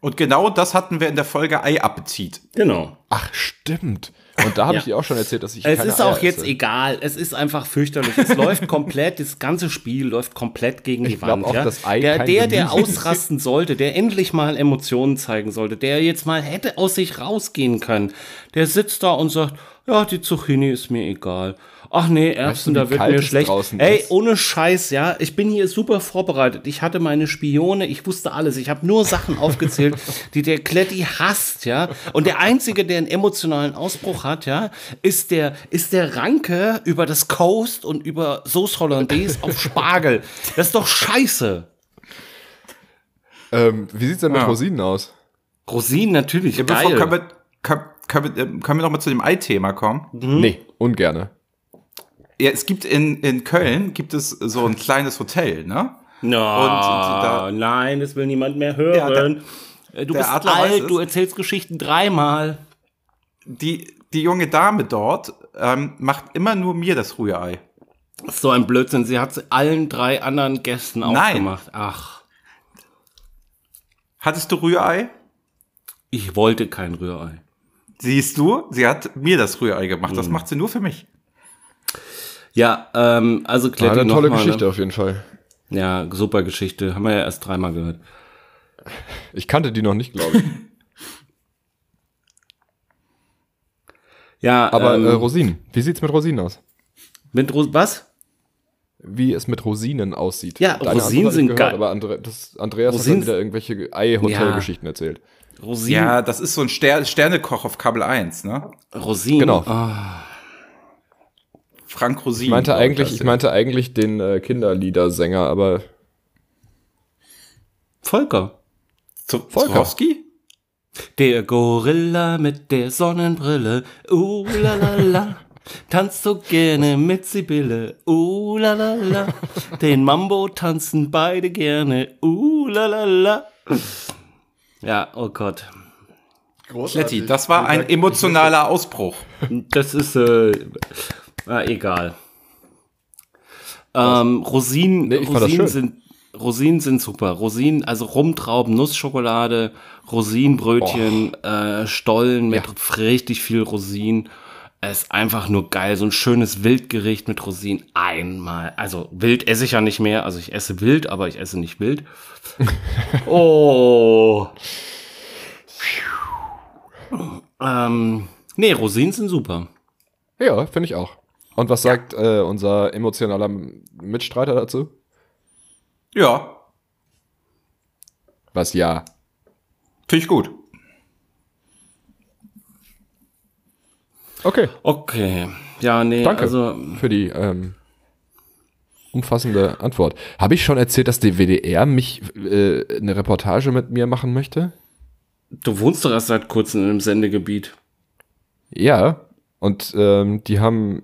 S3: Und genau das hatten wir in der Folge Ei-Appetit.
S1: Genau.
S4: Ach, stimmt. Und da habe
S1: Ja.
S4: ich dir auch schon erzählt, dass ich
S1: Es
S4: keine
S1: ist auch
S4: Eier
S1: jetzt
S4: esse.
S1: egal. Es ist einfach fürchterlich. Es läuft komplett, das ganze Spiel läuft komplett gegen die
S4: Ich glaub
S1: Wand.
S4: auch,
S1: ja?
S4: dass Ei
S1: der, der, der ausrasten sollte, der endlich mal Emotionen zeigen sollte, der jetzt mal hätte aus sich rausgehen können, der sitzt da und sagt, ja, die Zucchini ist mir egal. Ach nee, Erbsen,
S4: du, wie
S1: da wird mir
S4: es
S1: schlecht. Ey,
S4: ist?
S1: ohne Scheiß, ja. Ich bin hier super vorbereitet. Ich hatte meine Spione, ich wusste alles. Ich habe nur Sachen aufgezählt, die der Kletti hasst, ja. Und der Einzige, der einen emotionalen Ausbruch hat, ja, ist der, ist der Ranke über das Coast und über Sauce Hollandaise auf Spargel. Das ist doch scheiße.
S4: Ähm, wie sieht's denn mit
S3: Ja.
S4: Rosinen aus?
S1: Rosinen natürlich,
S3: Ja, bevor,
S1: geil.
S3: können, wir, können, können wir, äh, können wir noch mal zu dem Ei-Thema kommen?
S4: Nee, ungerne.
S3: Ja, es gibt in, in Köln gibt es so ein kleines Hotel, ne?
S1: No,
S3: da-
S1: nein, das will niemand mehr hören.
S3: Ja, der-
S1: Äh, du bist
S3: Adler
S1: alt,
S3: es.
S1: du erzählst Geschichten dreimal.
S3: Die, die junge Dame dort ähm, macht immer nur mir das Rührei.
S1: So ein Blödsinn. Sie hat allen drei anderen Gästen auch
S3: Nein.
S1: gemacht. Ach,
S3: Hattest du Rührei?
S1: ich wollte kein Rührei.
S3: Siehst du, sie hat mir das Rührei gemacht. Das macht sie nur für mich.
S1: Ja, ähm, also
S4: War
S1: Kletti
S4: eine
S1: noch
S4: tolle
S1: mal,
S4: Geschichte
S1: Ne?
S4: auf jeden Fall.
S1: Ja, super Geschichte. Haben wir ja erst dreimal gehört.
S4: Ich kannte die noch nicht, glaube ich.
S1: Ja,
S4: Aber
S1: ähm,
S4: äh, Rosinen, wie sieht's mit Rosinen aus?
S1: mit Ros was?
S4: Wie es mit Rosinen aussieht.
S1: Ja,
S4: Deine
S1: Rosinen
S4: Antwort
S1: sind
S4: gehört,
S1: geil.
S4: Aber Andre, das, Andreas
S1: Rosinen-
S4: hat dann wieder irgendwelche Ei-Hotel-Geschichten erzählt.
S1: Rosinen.
S3: Ja, das ist so ein Ster Sternekoch auf Kabel 1, ne?
S1: Rosinen.
S4: Genau.
S1: Ah,
S3: Frank Rosin.
S4: Ich meinte eigentlich, ich meinte eigentlich den äh, Kinderliedersänger, aber
S1: Volker.
S3: Zu-
S4: Volker.
S3: Zurowski?
S1: Der Gorilla mit der Sonnenbrille. Uh, la, la, la. Tanzt so gerne mit Sibylle. Uh, la, la, la. Den Mambo tanzen beide gerne. Uh, la, la, la. Ja, oh Gott.
S3: Kletti, das war ein emotionaler Ausbruch.
S1: Das ist, äh, ah, egal. Ähm, Rosinen,
S4: Nee,
S1: Rosinen sind, Rosinen sind super. Rosinen, also Rumtrauben, Nussschokolade, Rosinenbrötchen, äh, Stollen mit richtig viel Rosinen. Es ist einfach nur geil. So ein schönes Wildgericht mit Rosinen. Einmal. Also Wild esse ich ja nicht mehr. Also ich esse Wild, aber ich esse nicht Wild. oh. ähm, nee, Rosinen sind super.
S4: ja, finde ich auch. Und was sagt äh, unser emotionaler Mitstreiter dazu?
S3: Ja,
S4: Was ja.
S3: finde ich gut.
S4: Okay,
S1: Okay. Ja, nee,
S4: danke
S1: also
S4: für die ähm, umfassende Antwort. Habe ich schon erzählt, dass die WDR mich äh, eine Reportage mit mir machen möchte?
S1: du wohnst doch erst seit kurzem im Sendegebiet.
S4: Ja, und ähm, die haben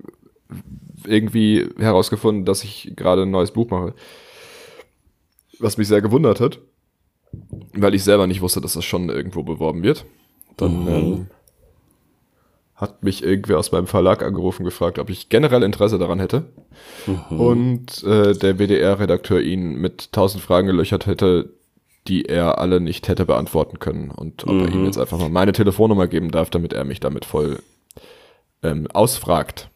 S4: irgendwie herausgefunden, dass ich gerade ein neues Buch mache. Was mich sehr gewundert hat, weil ich selber nicht wusste, dass das schon irgendwo beworben wird. Dann ähm, hat mich irgendwer aus meinem Verlag angerufen gefragt, ob ich generell Interesse daran hätte. Und äh, der WDR-Redakteur ihn mit tausend Fragen gelöchert hätte, die er alle nicht hätte beantworten können. Und ob er ihm jetzt einfach mal meine Telefonnummer geben darf, damit er mich damit voll ähm, ausfragt.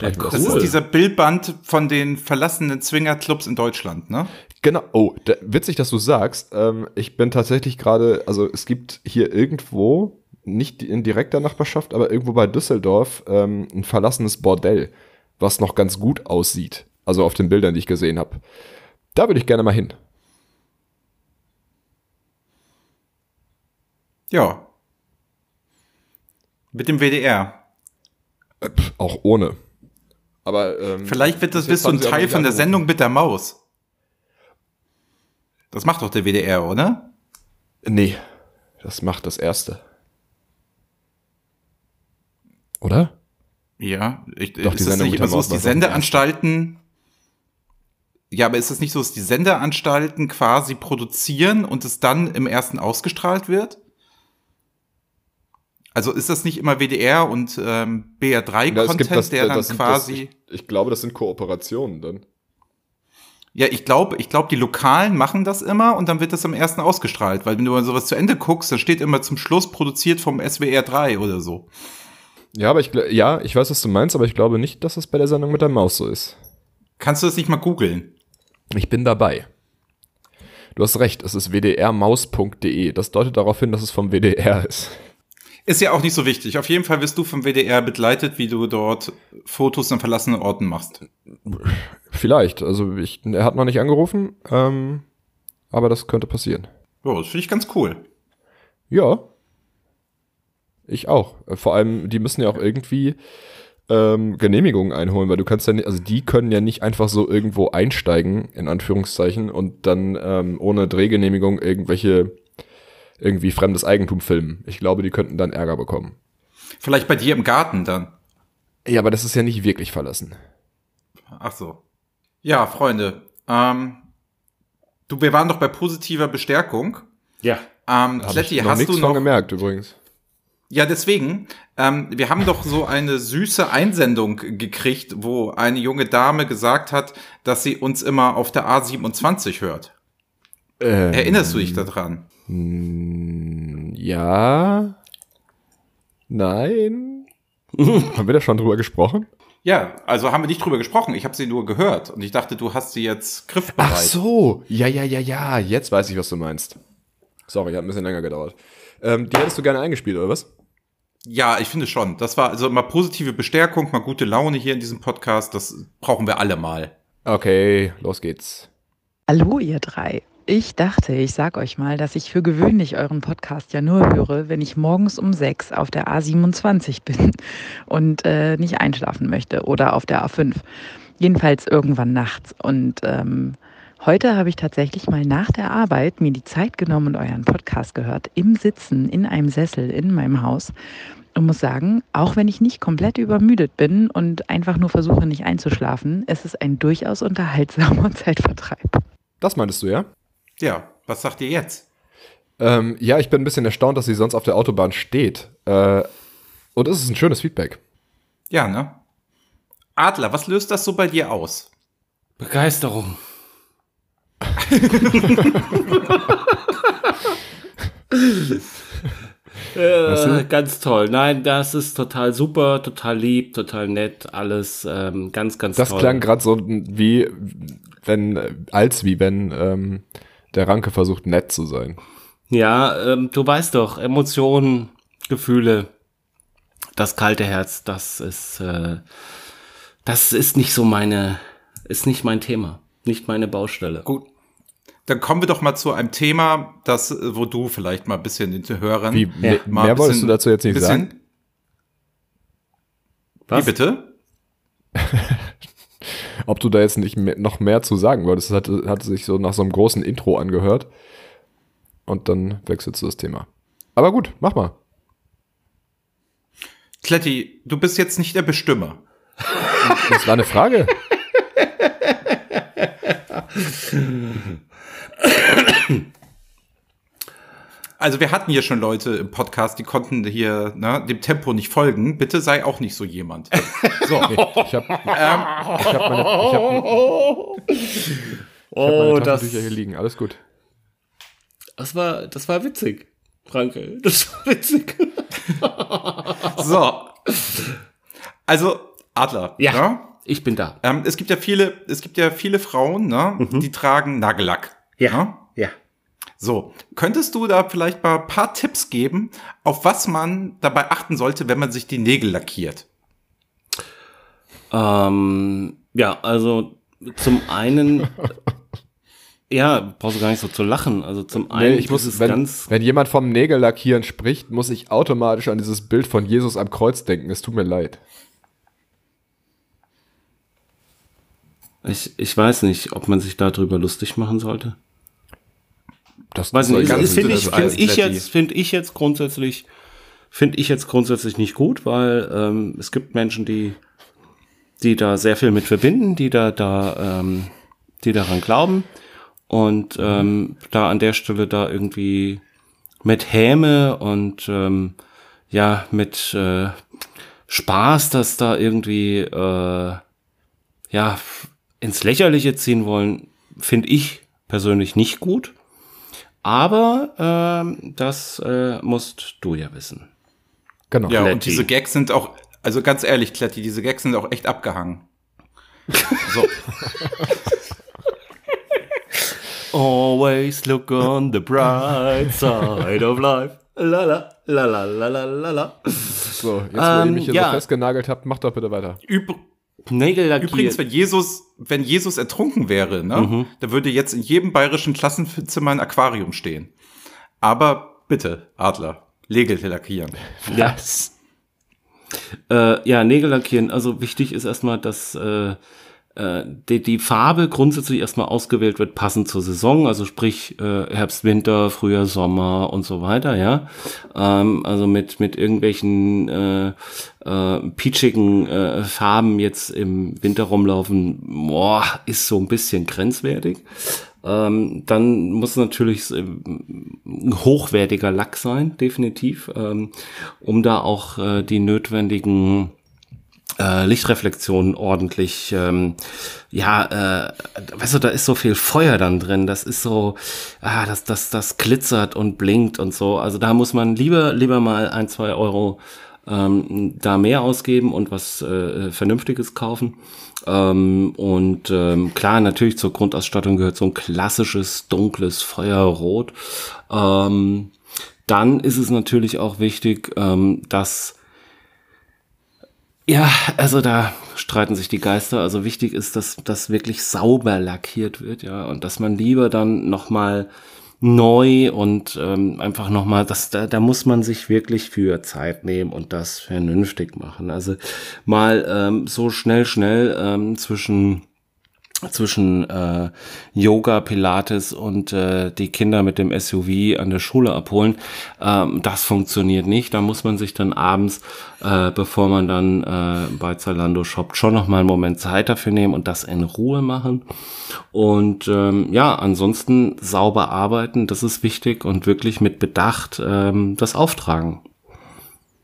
S1: Ja,
S3: Das ist dieser Bildband von den verlassenen Zwingerclubs in Deutschland, ne?
S4: Genau. Oh, da, witzig, dass du sagst. Ähm, ich bin tatsächlich gerade, also es gibt hier irgendwo, nicht in direkter Nachbarschaft, aber irgendwo bei Düsseldorf, ähm, ein verlassenes Bordell, was noch ganz gut aussieht. Also auf den Bildern, die ich gesehen habe. Da würde ich gerne mal hin.
S3: Ja. Mit dem WDR.
S4: Pff, auch ohne. Aber ähm,
S3: Vielleicht wird das
S4: bis
S3: bist
S4: jetzt
S3: du
S4: haben
S3: ein Teil von der. Sendung mit der Maus. Das macht doch der WDR, oder?
S4: Nee, das macht das erste. Oder?
S3: Ja, ich,
S4: Doch, die
S3: ist das
S4: Sendung
S3: nicht immer so, dass die
S4: die
S3: Sendeanstalten. Ja, aber ist es nicht so, dass die Sendeanstalten quasi produzieren und es dann im ersten ausgestrahlt wird? Also ist das nicht immer WDR und ähm,
S4: Ja, es
S3: BR3-Content,
S4: gibt das,
S3: der dann
S4: das
S3: quasi.
S4: Das, ich, glaube, das sind Kooperationen dann.
S3: Ja, ich glaube, ich glaube, die Lokalen machen das immer und dann wird das am ersten ausgestrahlt, weil wenn du sowas zu Ende guckst, dann steht immer zum Schluss produziert vom SWR 3 oder so.
S4: Ja, aber ich, ja, ich weiß, was du meinst, aber ich glaube nicht, dass es bei der Sendung mit der Maus so ist.
S3: Kannst du das nicht mal googeln?
S4: Ich bin dabei. Du hast recht, es ist wdrmaus.de. Das deutet darauf hin, dass es vom WDR ist.
S3: Ist ja auch nicht so wichtig. Auf jeden Fall wirst du vom WDR begleitet, wie du dort Fotos an verlassenen Orten machst.
S4: Vielleicht. Also ich, er hat noch nicht angerufen, ähm, aber das könnte passieren.
S3: Ja, das finde ich ganz cool.
S4: Ja. Ich auch. Vor allem, die müssen ja auch irgendwie ähm, Genehmigungen einholen, weil du kannst ja nicht, also die können ja nicht einfach so irgendwo einsteigen, in Anführungszeichen, und dann ähm, ohne Drehgenehmigung irgendwelche irgendwie fremdes Eigentum filmen. Ich glaube, die könnten dann Ärger bekommen.
S3: Vielleicht bei dir im Garten dann.
S4: Ja, aber das ist ja nicht wirklich verlassen.
S3: Ach so. Ja, Freunde. Ähm, du, wir waren doch bei positiver Bestärkung.
S1: Ja.
S3: Ähm,
S4: Hab
S3: Kletti,
S4: ich noch
S3: hast du noch
S4: gemerkt übrigens.
S3: Ja, deswegen, ähm, wir haben doch so eine süße Einsendung gekriegt, wo eine junge Dame gesagt hat, dass sie uns immer auf der A27 hört.
S4: Ähm,
S3: Erinnerst du dich daran?
S4: Ja. Nein. Haben wir da schon drüber gesprochen?
S3: Ja, also haben wir nicht drüber gesprochen. Ich habe sie nur gehört und ich dachte, du hast sie jetzt griffbereit.
S4: Ach so. Ja, ja, ja, ja. Jetzt weiß ich, was du meinst. Sorry, hat ein bisschen länger gedauert. Ähm, die hättest du gerne eingespielt, oder was?
S3: Ja, ich finde schon. Das war also mal positive Bestärkung, mal gute Laune hier in diesem Podcast. Das brauchen wir alle mal.
S4: Okay, los geht's.
S6: Hallo ihr drei. Ich dachte, ich sag euch mal, dass ich für gewöhnlich euren Podcast ja nur höre, wenn ich morgens um sechs auf der A27 bin und äh, nicht einschlafen möchte oder auf der A5. Jedenfalls irgendwann nachts. Und ähm, heute habe ich tatsächlich mal nach der Arbeit mir die Zeit genommen und euren Podcast gehört, im Sitzen, in einem Sessel in meinem Haus. Und muss sagen, auch wenn ich nicht komplett übermüdet bin und einfach nur versuche, nicht einzuschlafen, es ist ein durchaus unterhaltsamer Zeitvertreib.
S4: Das meintest du, ja?
S3: Ja, was sagt ihr jetzt?
S4: Ähm, ja, ich bin ein bisschen erstaunt, dass sie sonst auf der Autobahn steht. Äh, und es ist ein schönes Feedback.
S3: Ja, ne? Adler, was löst das so bei dir aus?
S1: Begeisterung. äh, ganz toll. Nein, das ist total super, total lieb, total nett, alles ähm, ganz, ganz
S4: Das
S1: toll.
S4: klang gerade so wie, wenn, als wie wenn ähm, der Ranke versucht, nett zu sein.
S1: Ja, ähm, du weißt doch, Emotionen, Gefühle, das kalte Herz, das ist, äh, das ist nicht so meine, ist nicht mein Thema, nicht meine Baustelle.
S3: Gut. Dann kommen wir doch mal zu einem Thema, das, äh, wo du vielleicht mal ein bisschen den Hörern
S4: Wie,
S1: Ja.
S4: mehr,
S3: mal
S4: mehr wolltest du dazu jetzt nicht
S3: bisschen,
S4: sagen?
S3: Wie bitte?
S4: Ob du da jetzt nicht mehr, noch mehr zu sagen wolltest, das hatte, hatte sich so nach so einem großen Intro angehört. Und dann wechselst du das Thema. Aber gut, mach mal.
S3: Kletti, du bist jetzt nicht der Bestimmer.
S4: Das war eine Frage.
S3: Also wir hatten hier schon Leute im Podcast, die konnten hier ne, dem Tempo nicht folgen. Bitte sei auch nicht so jemand. So,
S4: Nee, ich habe ich hab meine, ich hab, ich hab
S1: Oh,
S4: meine
S1: das,
S4: hier liegen. Alles gut.
S1: das war, das war witzig, Franke. Das war witzig.
S3: so. Also Adler.
S1: Ja,
S3: Ne?
S1: ich bin da.
S3: Ähm, es gibt ja viele, es gibt ja viele Frauen, ne, die tragen Nagellack. Ne? So, könntest du da vielleicht mal ein paar Tipps geben, auf was man dabei achten sollte, wenn man sich die Nägel lackiert?
S1: Ähm, ja, also zum einen, ja, brauchst du gar nicht so zu lachen. Also zum einen,
S4: Nee, ich muss,
S1: es
S4: wenn,
S1: ganz,
S4: wenn jemand vom Nägellackieren spricht, muss ich automatisch an dieses Bild von Jesus am Kreuz denken. Es tut mir leid.
S1: ich, ich weiß nicht, ob man sich darüber lustig machen sollte.
S4: Das
S1: Weiß nicht, das finde ich,
S3: alles
S1: ich jetzt, finde ich jetzt grundsätzlich, finde ich jetzt grundsätzlich nicht gut, weil ähm, es gibt Menschen, die, die da sehr viel mit verbinden, die da, da, ähm, die daran glauben und ähm, da an der Stelle da irgendwie mit Häme und ähm, ja mit äh, Spaß, das da irgendwie äh, ja ins Lächerliche ziehen wollen, finde ich persönlich nicht gut. Aber ähm, das äh, musst du ja wissen.
S4: Genau.
S3: Ja,
S1: Kletti.
S3: und diese Gags sind auch, also ganz ehrlich, Kletti, diese Gags sind auch echt abgehangen. So,
S1: Always look on the bright side of life. La la la la la la la la.
S4: So, jetzt, wo
S1: Ähm,
S4: ihr mich hier
S1: ja.
S4: so festgenagelt habt, macht doch bitte weiter.
S3: Üb
S1: Nägel
S3: übrigens,
S1: lackiert.
S3: wenn Jesus, wenn Jesus ertrunken wäre, ne, da würde jetzt in jedem bayerischen Klassenzimmer ein Aquarium stehen. Aber bitte, Adler, Nägel lackieren.
S1: Ja. Äh, ja, Nägel lackieren. Also wichtig ist erstmal, dass, äh, äh, die, die Farbe grundsätzlich erstmal ausgewählt wird, passend zur Saison, also sprich äh, Herbst, Winter, Frühjahr, Sommer und so weiter, ja. Ähm, also mit, mit irgendwelchen äh, äh, peachigen äh, Farben jetzt im Winter rumlaufen, boah, ist so ein bisschen grenzwertig. Ähm, dann muss natürlich ein hochwertiger Lack sein, definitiv, ähm, um da auch äh, die notwendigen äh, Lichtreflexionen ordentlich, ähm, ja, äh, weißt du, da ist so viel Feuer dann drin, das ist so, ah, das, das, das glitzert und blinkt und so. Also da muss man lieber, lieber mal ein, zwei Euro ähm, da mehr ausgeben und was äh, Vernünftiges kaufen. Ähm, und ähm, klar, natürlich zur Grundausstattung gehört so ein klassisches dunkles Feuerrot. Ähm, dann ist es natürlich auch wichtig, ähm, dass ja, also da streiten sich die Geister. Also wichtig ist, dass das wirklich sauber lackiert wird, ja, und dass man lieber dann noch mal neu und ähm, einfach noch mal, das da, da muss man sich wirklich für Zeit nehmen und das vernünftig machen. Also mal ähm, so schnell schnell ähm, zwischen zwischen äh, Yoga, Pilates und äh, die Kinder mit dem SUV an der Schule abholen. Ähm, das funktioniert nicht. Da muss man sich dann abends, äh, bevor man dann äh, bei Zalando shoppt, schon noch mal einen Moment Zeit dafür nehmen und das in Ruhe machen. Und ähm, ja, ansonsten sauber arbeiten, das ist wichtig und wirklich mit Bedacht ähm, das auftragen.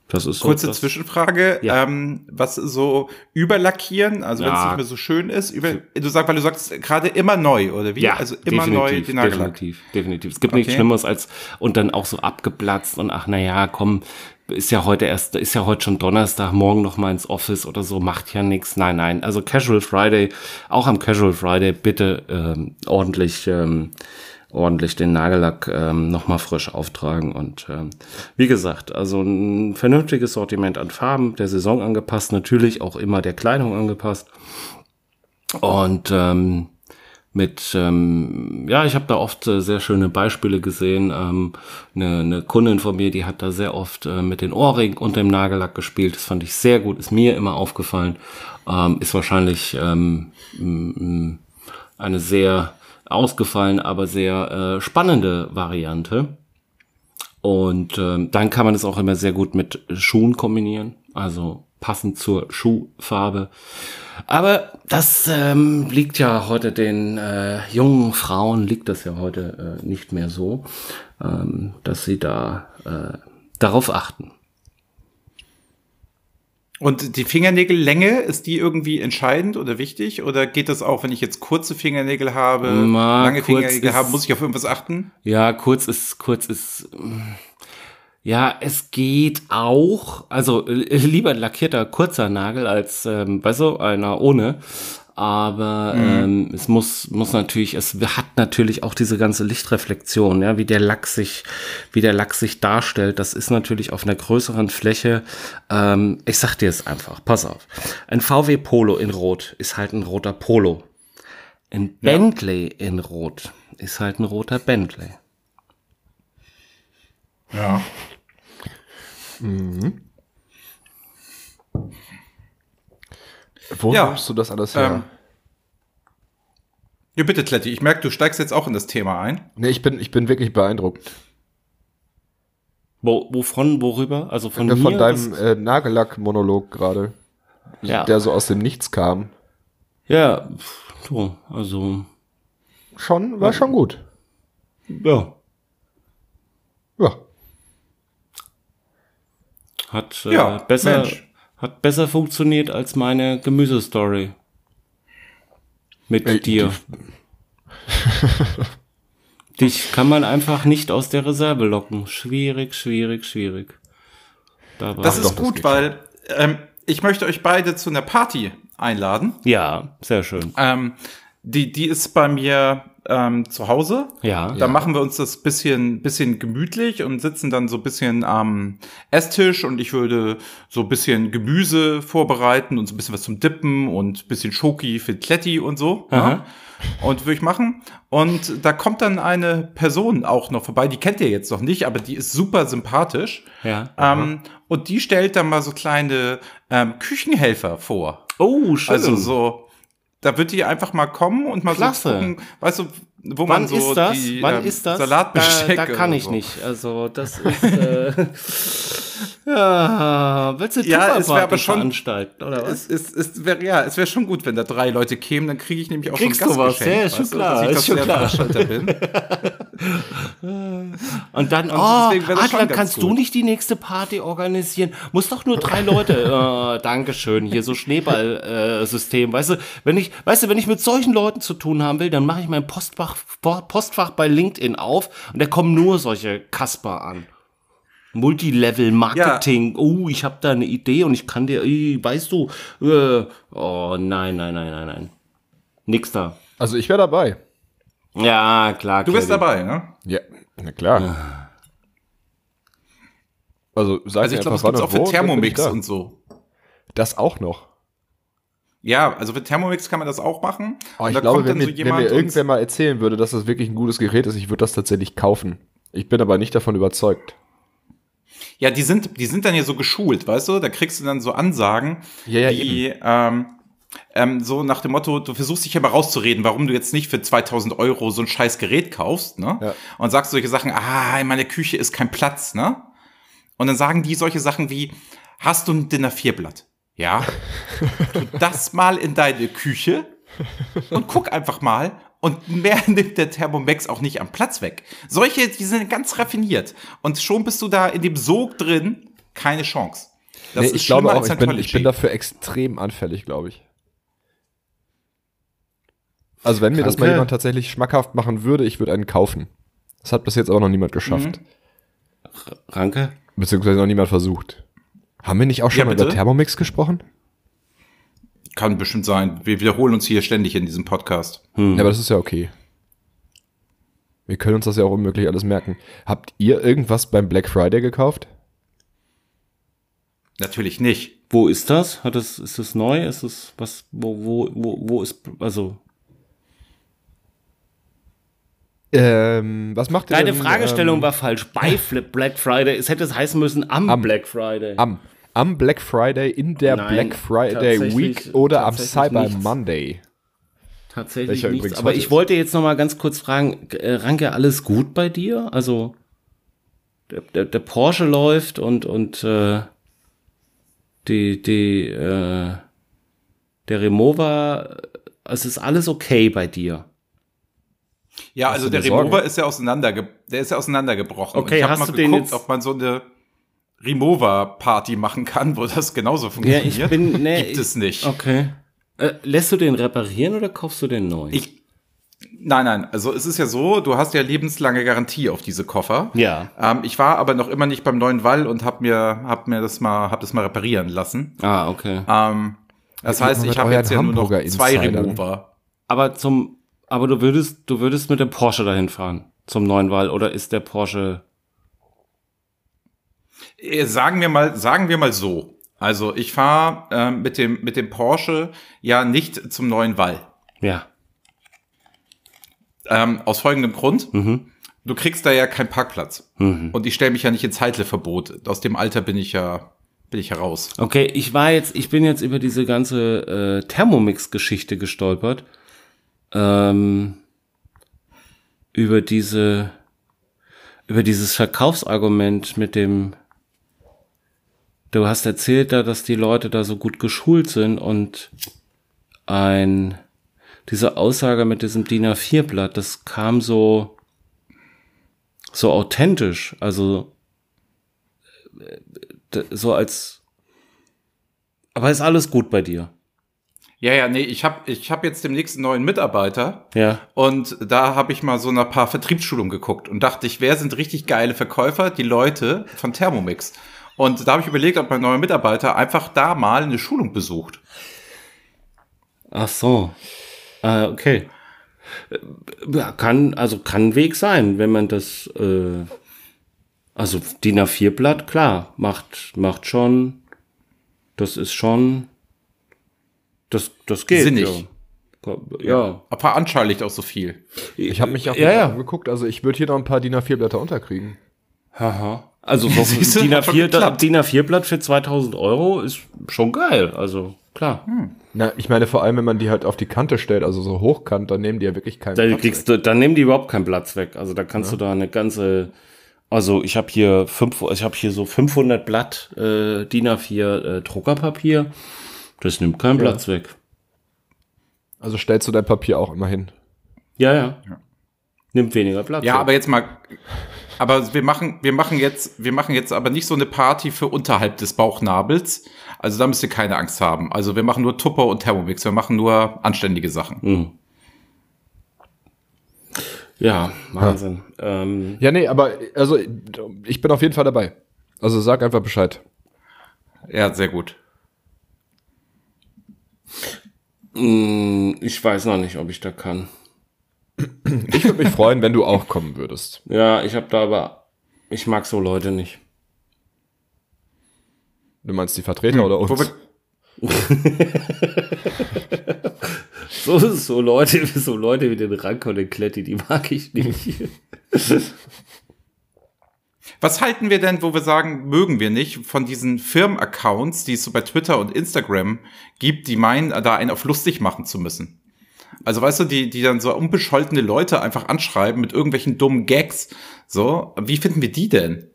S3: Das ist so, Kurze Zwischenfrage, ja. ähm, was so überlackieren, also ja. wenn es nicht mehr so schön ist, über, du sagst, weil du sagst gerade immer neu oder wie?
S1: Ja, also immer neu den Nagellack. Definitiv, definitiv. Es gibt okay. nichts Schlimmeres als und dann auch so abgeplatzt und ach na ja, komm, ist ja heute erst, ist ja heute schon Donnerstag, morgen noch mal ins Office oder so, macht ja nichts. Nein, nein. Also Casual Friday, auch am Casual Friday bitte ähm, ordentlich ähm, ordentlich den Nagellack ähm, nochmal frisch auftragen. Und ähm, wie gesagt, also ein vernünftiges Sortiment an Farben, der Saison angepasst, natürlich auch immer der Kleidung angepasst. Und ähm, mit, ähm, ja, ich habe da oft äh, sehr schöne Beispiele gesehen. Ähm, eine, eine Kundin von mir, die hat da sehr oft äh, mit den Ohrringen und dem Nagellack gespielt. Das fand ich sehr gut, ist mir immer aufgefallen. Ähm, ist wahrscheinlich ähm, eine sehr ausgefallen, aber sehr äh, spannende Variante. Und ähm, dann kann man es auch immer sehr gut mit Schuhen kombinieren, also passend zur Schuhfarbe. Aber das ähm, liegt ja heute den äh, jungen Frauen, liegt das ja heute äh, nicht mehr so, ähm, dass sie da äh, darauf achten.
S3: Und die Fingernägellänge, ist die irgendwie entscheidend oder wichtig? Oder geht das auch, wenn ich jetzt kurze Fingernägel habe,
S1: Ma, lange
S3: Fingernägel habe, muss ich auf irgendwas achten?
S1: Ja, kurz ist, kurz ist, ja, es geht auch, also äh, lieber ein lackierter kurzer Nagel als, ähm, weißt du, einer ohne aber mhm. ähm, es muss muss natürlich es hat natürlich auch diese ganze Lichtreflexion ja wie der Lack sich wie der Lack sich darstellt das ist natürlich auf einer größeren Fläche ähm, ich sag dir es einfach pass auf ein VW Polo in Rot ist halt ein roter Polo ein ja. Bentley in Rot ist halt ein roter Bentley
S3: ja mhm.
S4: Wo ja. hast du das alles her? Ähm,
S3: ja, bitte, Kletti. Ich merke, du steigst jetzt auch in das Thema ein.
S4: Nee, ich bin, ich bin wirklich beeindruckt.
S1: Wo, wovon, worüber? Also von, ja,
S4: von deinem äh, Nagellack-Monolog gerade. Ja. Der so aus dem Nichts kam.
S1: Ja, so, also.
S4: Schon, war ja. schon gut.
S1: Ja.
S4: Ja.
S1: Hat äh, ja, besser, Mensch. Hat besser funktioniert als meine Gemüsestory. Mit Ey, dir. Dich kann man einfach nicht aus der Reserve locken. Schwierig, schwierig, schwierig.
S3: Da das ist gut, das weil ähm, ich möchte euch beide zu einer Party einladen.
S1: Ja, sehr schön.
S3: Ähm, die, die ist bei mir ähm, zu Hause.
S1: Ja.
S3: Da
S1: ja.
S3: machen wir uns das bisschen, bisschen gemütlich und sitzen dann so bisschen am Esstisch und ich würde so bisschen Gemüse vorbereiten und so ein bisschen was zum Dippen und bisschen Schoki für Kletti und so. Ja. Und würde ich machen. Und da kommt dann eine Person auch noch vorbei, die kennt ihr jetzt noch nicht, aber die ist super sympathisch.
S1: Ja.
S3: Ähm, und die stellt dann mal so kleine ähm, Küchenhelfer vor.
S1: Oh, schön.
S3: Also so Da wird die einfach mal kommen und mal
S1: Klasse.
S3: so gucken, weißt du, wo
S1: Wann
S3: man so
S1: ist das?
S3: die
S1: Wann
S3: ähm,
S1: ist das?
S3: Salatbesteck
S1: da, da kann ich
S3: so.
S1: nicht. Also das ist äh, ja, willst du
S3: Ja, es wär aber schon-
S1: veranstalten oder was?
S3: Es, es, es wäre ja, es wäre schon gut, wenn da drei Leute kämen, dann kriege ich nämlich auch
S1: Kriegst
S3: schon
S1: du
S3: ein
S1: was,
S3: Gastgeschenk,
S1: ja, ist schon
S3: du,
S1: klar,
S3: ich
S1: ist schon klar.
S3: Bin.
S1: Und dann,
S3: Und
S1: oh, Adler, kannst du
S3: gut.
S1: nicht die nächste Party organisieren? Muss doch nur drei Leute. äh, Dankeschön, hier so Schneeball-System. Äh, weißt du, wenn ich, weißt du, wenn ich mit solchen Leuten zu tun haben will, dann mache ich mein Postfach, Postfach bei LinkedIn auf und da kommen nur solche Kasper an. Multilevel-Marketing. Oh, ich habe da eine Idee und ich kann dir, weißt du, äh, oh nein, nein, nein, nein, nein. Nix da.
S4: Also ich wäre dabei.
S1: Ja, klar.
S3: Du bist dabei, ne?
S4: Ja, na klar. Also sag
S3: Also ich glaube, es gibt's auch für Thermomix
S4: da.
S3: und so.
S4: Das auch noch.
S3: Ja, also für Thermomix kann man das auch machen.
S4: Oh,
S3: Und
S4: ich
S3: da
S4: glaube,
S3: kommt
S4: wenn
S3: dann
S4: mir, wenn mir irgendwer mal erzählen würde, dass das wirklich ein gutes Gerät ist, ich würde das tatsächlich kaufen. Ich bin aber nicht davon überzeugt.
S3: Ja, die sind, die sind dann ja so geschult, weißt du? Da kriegst du dann so Ansagen,
S4: Ja, ja,
S3: die ähm, ähm, so nach dem Motto, du versuchst dich aber rauszureden, warum du jetzt nicht für 2000 Euro so ein scheiß Gerät kaufst, ne?
S4: Ja.
S3: Und sagst solche Sachen, ah, in meiner Küche ist kein Platz, ne? Und dann sagen die solche Sachen wie, hast du ein DIN A4-Blatt? Ja. tu das mal in deine Küche und guck einfach mal. Und mehr nimmt der Thermomix auch nicht am Platz weg. Solche, die sind ganz raffiniert. Und schon bist du da in dem Sog drin, keine Chance. Das
S4: Nee,
S3: ist
S4: ich glaube auch,
S3: als
S4: ich bin, ich bin dafür extrem anfällig, glaube ich. Also wenn mir das mal
S1: Danke.
S4: jemand tatsächlich schmackhaft machen würde, ich würde einen kaufen. Das hat bis jetzt aber noch niemand geschafft.
S1: Ranke?
S4: Beziehungsweise noch niemand versucht. Haben wir nicht auch schon
S3: Ja,
S4: mal über? Thermomix gesprochen?
S3: Kann bestimmt sein. Wir wiederholen uns hier ständig in diesem Podcast.
S4: Ja, aber das ist ja okay. Wir können uns das ja auch unmöglich alles merken. Habt ihr irgendwas beim Black Friday gekauft?
S3: Natürlich nicht.
S1: Wo ist das? Hat das, ist das neu? Ist es was, wo, wo, wo, wo ist, also,
S4: Ähm, was macht ihr
S1: deine
S4: denn,
S1: Fragestellung
S4: ähm,
S1: war falsch. Bei Flip Black Friday. Es hätte es heißen müssen am,
S4: Am.
S1: Black Friday.
S4: am, am Black Friday, in der
S1: Nein,
S4: Black Friday Week oder am Cyber
S1: nichts.
S4: Monday?
S1: Tatsächlich
S4: Welcher
S1: nichts. Aber ich
S4: ist.
S1: wollte jetzt noch mal ganz kurz fragen, äh, Ranke, alles gut bei dir? Also, der, der, der Porsche läuft und, und, äh, die, die, äh, der Remover, es ist alles okay bei dir.
S3: Ja,
S4: Hast
S3: also der? Remover ist ja auseinanderge der ist ja auseinandergebrochen.
S1: Okay,
S3: Und ich habe
S1: hast
S3: mal
S1: du den
S3: geguckt,
S1: jetzt-
S3: ob man so eine Remover-Party machen kann, wo das genauso funktioniert.
S1: Ja, ich bin, nee,
S3: Gibt es nicht.
S1: Okay. Äh, lässt du den reparieren oder kaufst du den neu?
S3: Ich, nein, nein, also es ist ja so, du hast ja lebenslange Garantie auf diese Koffer.
S1: Ja.
S3: Ähm, ich war aber noch immer nicht beim neuen Wall und habe mir, hab mir das mal, hab das mal reparieren lassen.
S1: Ah, okay.
S3: Ähm, das heißt, ich habe jetzt ja nur noch zwei? Remover.
S1: Aber zum, aber du würdest, du würdest mit dem Porsche dahin fahren zum neuen Wall oder ist der Porsche?
S3: Äh, Sagen wir mal, sagen wir mal so. Also ich fahre ähm, mit dem mit dem Porsche ja nicht zum neuen Wall.
S1: Ja.
S3: Ähm, aus folgendem Grund.
S1: Mhm.
S3: Du kriegst da ja keinen Parkplatz.
S1: Mhm.
S3: Und ich stelle mich ja nicht ins Halteverbot. Aus dem Alter bin ich ja, bin ich heraus.
S1: Okay, ich war jetzt, ich bin jetzt über diese ganze äh, Thermomix-Geschichte gestolpert. Ähm, über diese, über dieses Verkaufsargument mit dem, du hast erzählt da, dass die Leute da so gut geschult sind und ein, diese Aussage mit diesem DIN A4-Blatt, das kam so, so authentisch, also äh, d- so als, aber ist alles gut bei dir.
S3: Ja, ja, nee, ich habe ich hab jetzt demnächst einen neuen Mitarbeiter.
S1: Ja.
S3: Und da habe ich mal so ein paar Vertriebsschulungen geguckt und dachte ich, wer sind richtig geile Verkäufer? Die Leute von Thermomix. Und da habe ich überlegt, ob mein neuer Mitarbeiter einfach da mal eine Schulung besucht.
S1: Ach so. Ah, okay. Äh, Ja, kann, also kann ein Weg sein, wenn man das, äh, also DIN A4-Blatt, klar, macht, macht schon, das ist schon, das, das geht.
S3: Sinnig.
S1: Ja. ja.
S3: Aber veranschaulicht auch so viel.
S4: Ich habe mich auch
S1: Ja, ja.
S4: angeguckt, also ich würde hier noch ein paar DIN A4-Blätter unterkriegen.
S1: Haha. Also so
S3: Siehst du,
S1: DIN
S3: hat schon
S1: A4
S3: geklappt.
S1: DIN A4-Blatt für 2000 Euro ist schon geil. Also Klar.
S4: Na, ich meine, vor allem, wenn man die halt auf die Kante stellt, also so hochkant, dann nehmen die ja wirklich keinen
S1: Da
S4: Platz
S1: kriegst
S4: weg.
S1: du, dann nehmen die überhaupt keinen Platz weg. Also da kannst du da eine ganze, also ich habe hier fünf, ich habe hier so 500 Blatt äh, DIN A4 äh, Druckerpapier. Das nimmt keinen Platz weg.
S4: Also stellst du dein Papier auch immer hin.
S1: Ja, ja. Nimmt weniger Platz
S3: Ja,
S1: weg.
S3: aber jetzt mal, aber wir machen, wir machen jetzt, wir machen jetzt aber nicht so eine Party für unterhalb des Bauchnabels. Also da müsst ihr keine Angst haben. Also wir machen nur Tupper und Thermomix. Wir machen nur anständige Sachen.
S1: Mhm. Ja, Wahnsinn. Ähm,
S4: Ja, nee, aber also ich bin auf jeden Fall dabei. Also sag einfach Bescheid.
S3: Ja, sehr gut.
S1: mh, ich weiß noch nicht, ob ich da kann.
S4: Ich würde mich freuen, wenn du auch kommen würdest.
S1: Ja, ich habe da aber, ich mag so Leute nicht.
S4: Du meinst die Vertreter oder uns?
S1: So, so Leute, so Leute wie den Rank und den Kletti, die mag ich nicht.
S3: was halten wir denn, wo wir sagen, mögen wir nicht, von diesen Firmenaccounts, die es so bei Twitter und Instagram gibt, die meinen, da einen auf lustig machen zu müssen? Also weißt du, die, die dann so unbescholtene Leute einfach anschreiben mit irgendwelchen dummen Gags. So, wie finden wir die denn?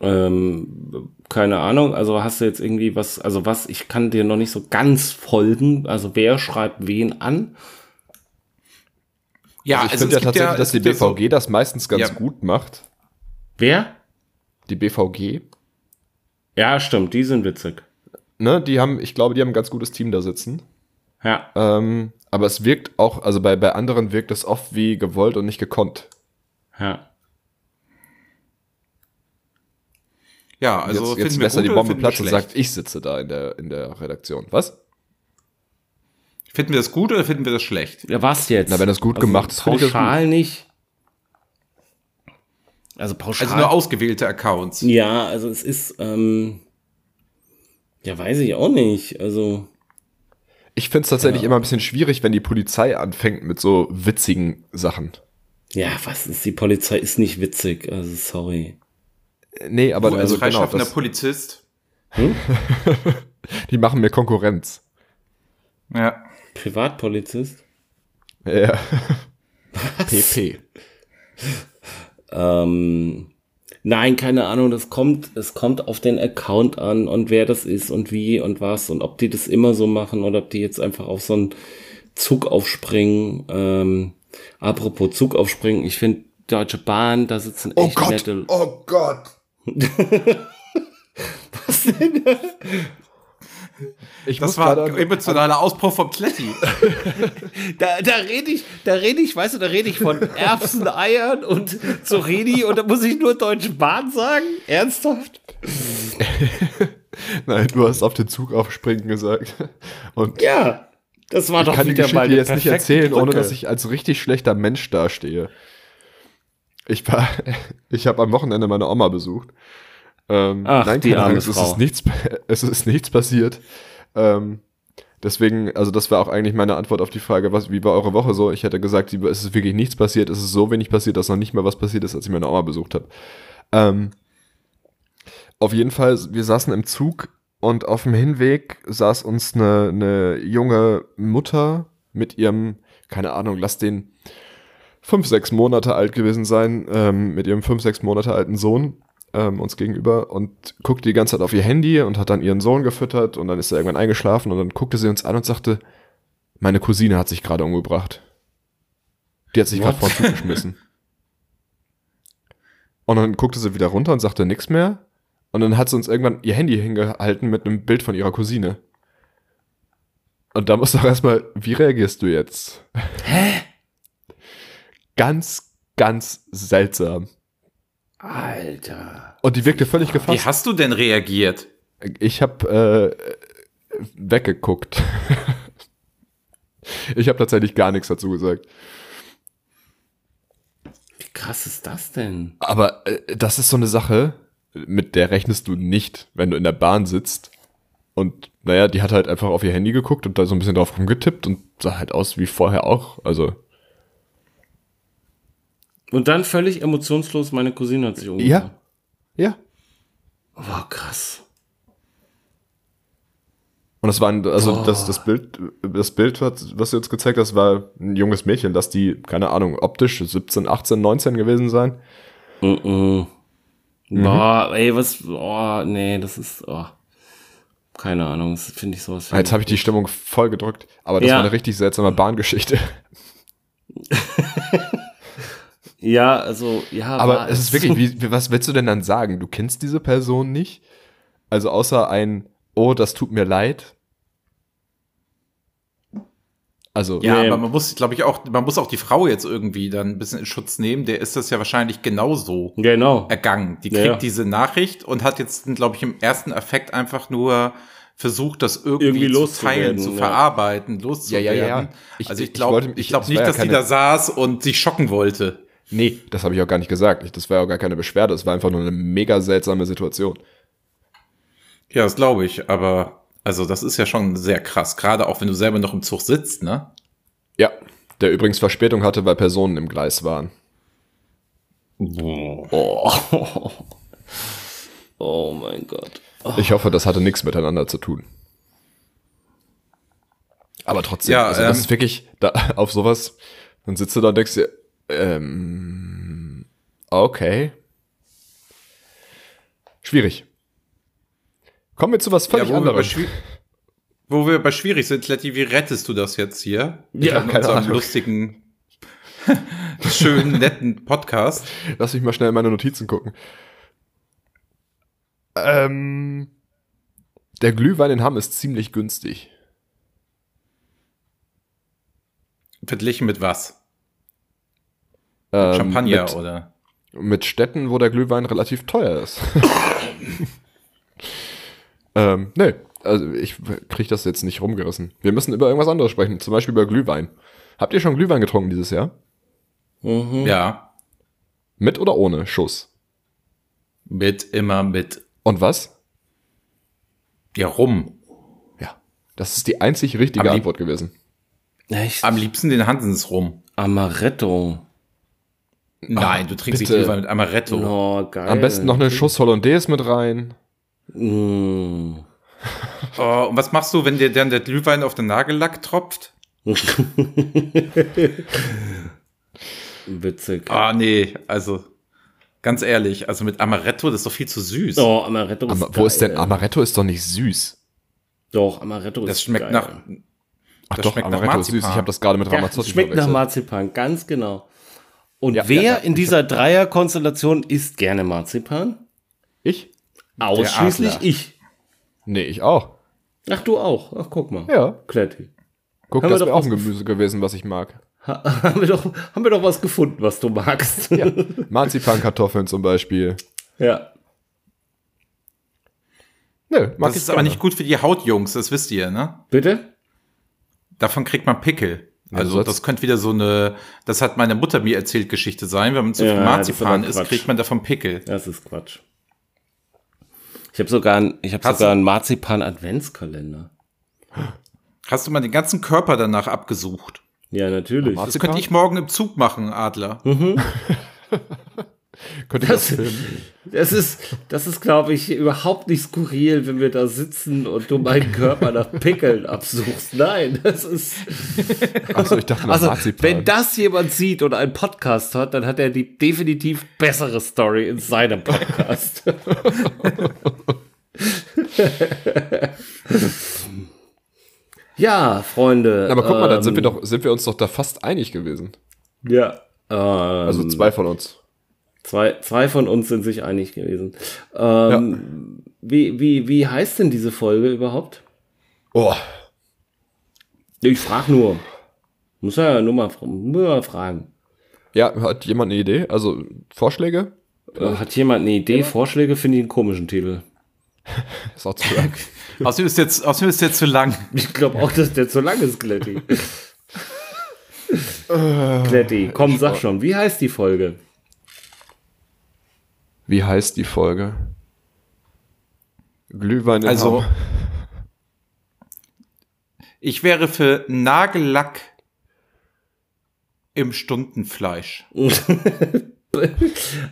S1: Ähm, keine Ahnung, also hast du jetzt irgendwie was, also was, ich kann dir noch nicht so ganz folgen, also wer schreibt wen an?
S3: Ja,
S4: also ich finde ja tatsächlich, dass
S3: es
S4: die
S3: ja
S4: BVG das meistens ganz
S3: Ja.
S4: gut macht.
S1: Wer?
S4: Die BVG.
S1: Ja, stimmt, die sind witzig.
S4: Ne, die haben, ich glaube, die haben ein ganz gutes Team da sitzen.
S1: Ja,
S4: Ähm, aber es wirkt auch, also bei, bei anderen wirkt es oft wie gewollt und nicht gekonnt.
S1: ja.
S3: Ja, also
S4: jetzt jetzt lässt er
S3: gut
S4: die Bombe Platz und sagt, ich sitze da in der, in der Redaktion. Was?
S3: Finden wir das gut oder finden wir das schlecht?
S1: Ja, was jetzt?
S4: Na, wenn das gut gemacht ist, finde ich das
S1: pauschal nicht. Also pauschal.
S3: Also nur ausgewählte Accounts.
S1: ja, also es ist, ähm, ja, weiß ich auch nicht. Also,
S4: Ich finde es tatsächlich immer ein bisschen schwierig, wenn die Polizei anfängt mit so witzigen Sachen.
S1: ja, was ist, die Polizei ist nicht witzig, also sorry.
S4: Nee, aber
S3: Du als
S4: also genau,
S3: freischaffender
S4: das,
S3: Polizist.
S4: die machen mir Konkurrenz.
S3: Ja.
S1: Privatpolizist?
S4: Ja. PP.
S1: Ähm, nein, keine Ahnung, das kommt, es kommt auf den Account an und wer das ist und wie und was und ob die das immer so machen oder ob die jetzt einfach auf so einen Zug aufspringen. Ähm, apropos Zug aufspringen, ich finde Deutsche Bahn, da sitzen echt nette.
S4: oh Gott. Ich
S3: Das war ein emotionaler Ausbruch vom Kletti.
S1: Da, da rede ich, da rede ich, weißt du, da rede ich von Erbsen, Eiern und Zucchini und da muss ich nur Deutsche Bahn sagen? Ernsthaft?
S4: Nein, du hast auf den Zug aufspringen gesagt. Und
S1: Ja, das war
S4: ich
S1: doch
S4: kann die
S1: wieder mal
S4: Geschichte
S1: eine
S4: jetzt nicht erzählen, ohne
S1: Brücke.
S4: dass ich als richtig schlechter Mensch dastehe. Ich war, ich habe am Wochenende meine Oma besucht. Ähm,
S1: Ach, die
S4: keine
S1: arme
S4: Angst, es
S1: Frau.
S4: ist nichts, es ist nichts passiert. Ähm, deswegen, also das war auch eigentlich meine Antwort auf die Frage, was, wie war eure Woche so? Ich hätte gesagt, die- es ist wirklich nichts passiert, es ist so wenig passiert, dass noch nicht mal was passiert ist, als ich meine Oma besucht habe. Ähm, auf jeden Fall, wir saßen im Zug und auf dem Hinweg saß uns eine, eine junge Mutter mit ihrem, keine Ahnung, lass den fünf, sechs Monate alt gewesen sein, ähm, mit ihrem fünf, sechs Monate alten Sohn ähm, uns gegenüber und guckte die ganze Zeit auf ihr Handy und hat dann ihren Sohn gefüttert und dann ist er irgendwann eingeschlafen und dann guckte sie uns an und sagte, meine Cousine hat sich gerade umgebracht. Die hat sich gerade vor den geschmissen. Und dann guckte sie wieder runter und sagte nichts mehr. Und dann hat sie uns irgendwann ihr Handy hingehalten mit einem Bild von ihrer Cousine. Und da musst du auch erstmal, wie reagierst du jetzt? Hä? Ganz, ganz seltsam.
S1: Alter.
S4: Und die wirkte völlig
S3: Wie
S4: gefasst.
S3: hast du denn reagiert?
S4: Ich habe äh, weggeguckt. ich habe tatsächlich gar nichts dazu gesagt.
S1: Wie krass ist das denn?
S4: Aber äh, das ist so eine Sache, mit der rechnest du nicht, wenn du in der Bahn sitzt. Und naja, die hat halt einfach auf ihr Handy geguckt und da so ein bisschen drauf rumgetippt und sah halt aus wie vorher auch. Also,
S1: Und dann völlig emotionslos, meine Cousine hat sich umgebracht.
S4: ja. Ja.
S1: Oh, krass.
S4: Und es war ein, also das, das Bild, das Bild, was was du uns gezeigt hast, war ein junges Mädchen, dass die, keine Ahnung, optisch 17, 18, 19 gewesen sein.
S1: Mhm. Boah, ey, was, oh, nee, das ist, oh. Keine Ahnung, das finde ich sowas.
S4: Jetzt habe ich die Stimmung voll gedrückt, aber das
S1: Ja.
S4: war eine richtig seltsame Bahngeschichte.
S1: Ja, also, ja.
S4: Aber
S1: war
S4: es ist wirklich, wie, wie- was willst du denn dann sagen? Du kennst diese Person nicht? Also außer ein, oh, das tut mir leid. Also,
S3: Ja,
S1: Nee.
S3: aber man muss, glaube ich, auch, man muss auch die Frau jetzt irgendwie dann ein bisschen in Schutz nehmen. Der ist das ja wahrscheinlich genauso
S1: Genau.
S3: ergangen. Die
S1: Ja,
S3: kriegt
S1: ja.
S3: diese Nachricht und hat jetzt, glaube ich, im ersten Affekt einfach nur versucht, das irgendwie,
S1: Irgendwie
S3: zu
S1: loszuwerden,
S3: teilen, zu
S1: ja.
S3: verarbeiten, loszuwerden.
S4: Ja, ja, ja, ja. Ich-
S3: also ich glaube, ich,
S4: ich-
S3: glaube
S4: es
S3: nicht,
S4: ja
S3: dass die
S4: keine-
S3: da saß und sich schocken wollte.
S4: Nee, das habe ich auch gar nicht gesagt. Ich- Das war ja auch gar keine Beschwerde. Es war einfach nur eine mega seltsame Situation.
S3: Ja, das glaube ich, aber also das ist ja schon sehr krass, gerade auch wenn du selber noch im Zug sitzt, ne?
S4: Ja, der übrigens Verspätung hatte, weil Personen im Gleis waren.
S1: Oh. oh mein Gott.
S4: Ich hoffe, das hatte nichts miteinander zu tun. Aber trotzdem,
S3: Ja,
S4: also das
S3: ähm,
S4: ist wirklich, da, auf sowas, dann sitzt du da und denkst dir, ähm, okay. Schwierig. Kommen wir zu was völlig
S3: ja, wo, wir bei
S4: anderem.
S3: schwi- wo wir bei schwierig sind, Letty, wie rettest du das jetzt hier?
S1: Ja,
S3: in
S4: keine Ahnung.
S3: lustigen, schönen, netten Podcast.
S4: Lass mich mal schnell in meine Notizen gucken. Ähm, der Glühwein in Hamm ist ziemlich günstig.
S3: Verglichen mit was?
S4: Ähm,
S3: Champagner
S4: mit,
S3: oder?
S4: mit Städten, wo der Glühwein relativ teuer ist. ähm, nee, also ich krieg das jetzt nicht rumgerissen. Wir müssen über irgendwas anderes sprechen, zum Beispiel über Glühwein. Habt ihr schon Glühwein getrunken dieses Jahr?
S1: Mhm.
S3: Ja,
S4: Mit oder ohne Schuss?
S3: mit, immer mit.
S4: Und was?
S3: Ja, rum.
S4: Ja, das ist die einzig richtige Antwort gewesen.
S1: Echt?
S3: Am liebsten den Hansens rum.
S1: Amaretto.
S3: Nein, du trinkst
S4: bitte.
S3: nicht Glühwein mit Amaretto.
S1: Oh, geil.
S4: Am besten noch eine Schuss Hollandaise mit rein.
S1: Mm.
S3: Oh, und was machst du, wenn dir dann der Glühwein auf den Nagellack tropft?
S1: Witzig.
S3: Ah, nee, also ganz ehrlich, also mit Amaretto, das ist doch viel zu süß.
S1: Oh, Amaretto ist
S4: Aber
S1: geil.
S4: wo ist denn Amaretto? Ist doch nicht süß.
S1: Doch, Amaretto ist
S3: das schmeckt
S1: geil.
S3: nach.
S4: Ach
S3: Das
S4: doch,
S3: schmeckt nach
S4: Amaretto ist süß.
S3: Marzipan.
S4: Ich habe das gerade mit
S1: Ja,
S4: Ramazzotti
S1: schmeckt nach. Marzipan, ganz genau. Und
S4: Ja,
S1: wer
S4: ja, ja.
S1: in dieser Dreierkonstellation isst gerne Marzipan?
S4: Ich?
S1: Ausschließlich ich.
S4: Nee, ich auch.
S1: Ach, du auch. Ach, guck mal.
S4: Ja.
S1: Kletti.
S4: Guck,
S1: Haben
S4: das wäre auch ein Gemüse gewesen, was ich mag.
S1: Ha haben, wir doch, haben wir doch was gefunden, was du magst.
S4: Ja. Marzipankartoffeln zum Beispiel.
S1: ja.
S4: Nö, mag
S3: Das
S4: ich
S3: ist aber nicht gut für die Hautjungs, das wisst ihr, ne?
S1: Bitte?
S3: Davon kriegt man Pickel. Also
S4: soll's-
S3: das könnte wieder so eine, das hat meine Mutter mir erzählt, Geschichte sein. Wenn man zu
S1: Ja,
S3: viel
S1: ist
S3: Marzipan isst,
S1: Quatsch.
S3: kriegt man davon Pickel.
S1: Das ist Quatsch. Ich habe sogar, ein- ich hab
S3: Hast
S1: sogar einen Marzipan-Adventskalender.
S3: Hast du mal den ganzen Körper danach abgesucht?
S1: Ja, natürlich.
S3: Das könnte ich morgen im Zug machen, Adler.
S4: Könnte das
S1: Das,
S4: filmen?
S1: das ist, das ist, glaube ich, überhaupt nicht skurril, wenn wir da sitzen und du meinen Körper nach Pickeln absuchst. Nein, das ist.
S4: Achso, ich dachte
S1: Also,
S4: Marzipan.
S1: wenn das jemand sieht und einen Podcast hat, dann hat er die definitiv bessere Story in seinem Podcast. ja, Freunde.
S4: Aber guck mal, dann sind wir
S1: ähm,
S4: doch, sind wir uns doch da fast einig gewesen.
S1: Ja. Ähm,
S4: Also zwei von uns.
S1: Zwei, zwei von uns sind sich einig gewesen. Ähm, wie, wie, wie heißt denn diese Folge überhaupt?
S4: Oh,
S1: Ich frage nur. Muss ja nur mal, muss mal fragen.
S4: ja, hat jemand eine Idee? Also Vorschläge?
S1: Äh, Hat jemand eine Idee, Vorschläge? Finde ich einen komischen Titel.
S4: Ist auch zu lang.
S3: Außerdem ist jetzt, außerdem ist jetzt zu lang.
S1: Ich glaube auch, dass der zu lang ist, Kletti. Kletti, komm, sag schon, wie heißt die Folge?
S4: Wie heißt die Folge? Glühwein in
S3: Also,
S4: Hamm.
S3: ich wäre für Nagellack im Stundenfleisch.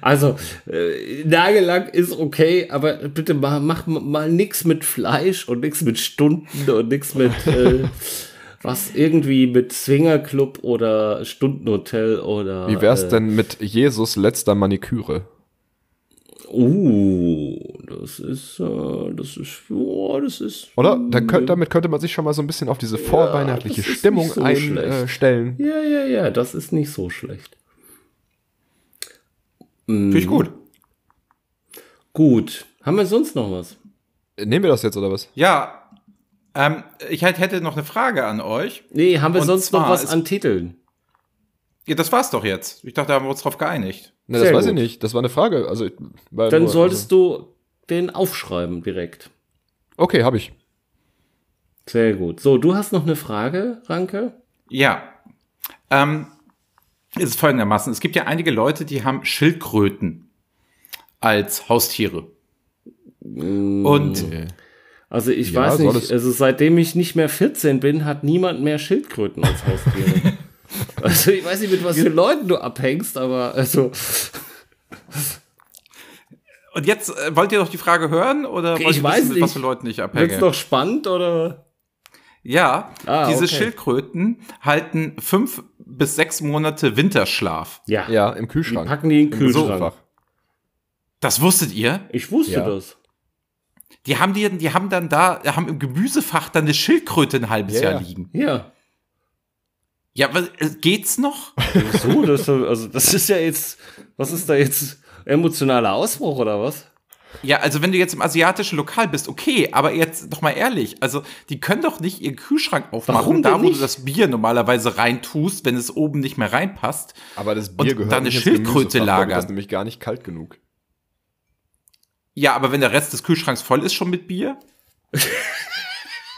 S1: Also, äh, Nagellack ist okay, aber bitte mal, mach mal nix mit Fleisch und nix mit Stunden und nix mit äh, was irgendwie mit Swingerclub oder Stundenhotel oder.
S4: Wie wär's
S1: äh,
S4: denn mit Jesus letzter Maniküre?
S1: Uh, das ist, äh, das ist, oh, das ist.
S4: Oder? Dann könnt, damit könnte man sich schon mal so ein bisschen auf diese vorweihnachtliche
S1: ist
S4: Stimmung
S1: so
S4: einstellen.
S1: Ja, ja, ja, das ist nicht so schlecht.
S3: Finde ich gut.
S1: Gut. Haben wir sonst noch was?
S4: Nehmen wir das jetzt oder was?
S3: Ja, ähm, ich halt hätte noch eine Frage an euch.
S1: Nee, haben wir
S3: Und
S1: sonst noch was an Titeln?
S3: Ja, das war's doch jetzt. Ich dachte, da haben wir uns drauf geeinigt.
S4: Ne, das
S1: Sehr
S4: weiß ich
S1: gut.
S4: nicht. Das war eine Frage. Also, war
S1: Dann
S4: nur-
S1: solltest du den aufschreiben direkt.
S4: Also, okay, habe ich.
S1: Sehr gut. So, du hast noch eine Frage, Ranke?
S3: Ja. Ähm, es ist folgendermaßen. Es gibt ja einige Leute, die haben Schildkröten als Haustiere. Und
S1: Also ich
S4: Ja,
S1: weiß nicht, also seitdem ich nicht mehr 14 bin, hat niemand mehr Schildkröten als Haustiere. also ich weiß nicht, mit was für Leuten du abhängst, aber also
S3: Und jetzt äh, wollt ihr doch die Frage hören oder
S1: Okay,
S3: wollt
S1: ich
S3: ihr
S1: weiß
S3: wissen, mit was für Leuten ich abhänge?
S1: wird's noch spannend oder?
S3: Ja,
S1: Ah,
S3: diese
S1: okay.
S3: Schildkröten halten fünf bis sechs Monate Winterschlaf.
S1: Ja.
S4: Ja, im
S1: Die
S4: Kühlschrank.
S1: packen die in den
S4: Im
S1: Kühlschrank.
S3: Das wusstet ihr?
S1: Ich wusste
S4: Ja.
S1: das.
S3: Die haben die, die haben dann da, haben im Gemüsefach dann eine Schildkröte ein halbes
S4: Ja,
S3: Jahr
S4: ja.
S3: liegen.
S1: Ja.
S3: Ja, was, äh, geht's noch?
S1: So, das, also das ist ja jetzt, was ist da jetzt emotionaler Ausbruch oder was?
S3: Ja, also wenn du jetzt im asiatischen Lokal bist, okay, aber jetzt doch mal ehrlich, also die können doch nicht ihren Kühlschrank aufmachen,
S1: Warum
S3: da wo
S1: nicht?
S3: du das Bier normalerweise reintust, wenn es oben nicht mehr reinpasst.
S4: Aber das Bier
S3: Und
S4: gehört
S3: dann eine Schildkröte lagern.
S4: Das ist nämlich gar nicht kalt genug.
S3: Ja, aber wenn der Rest des Kühlschranks voll ist schon mit Bier,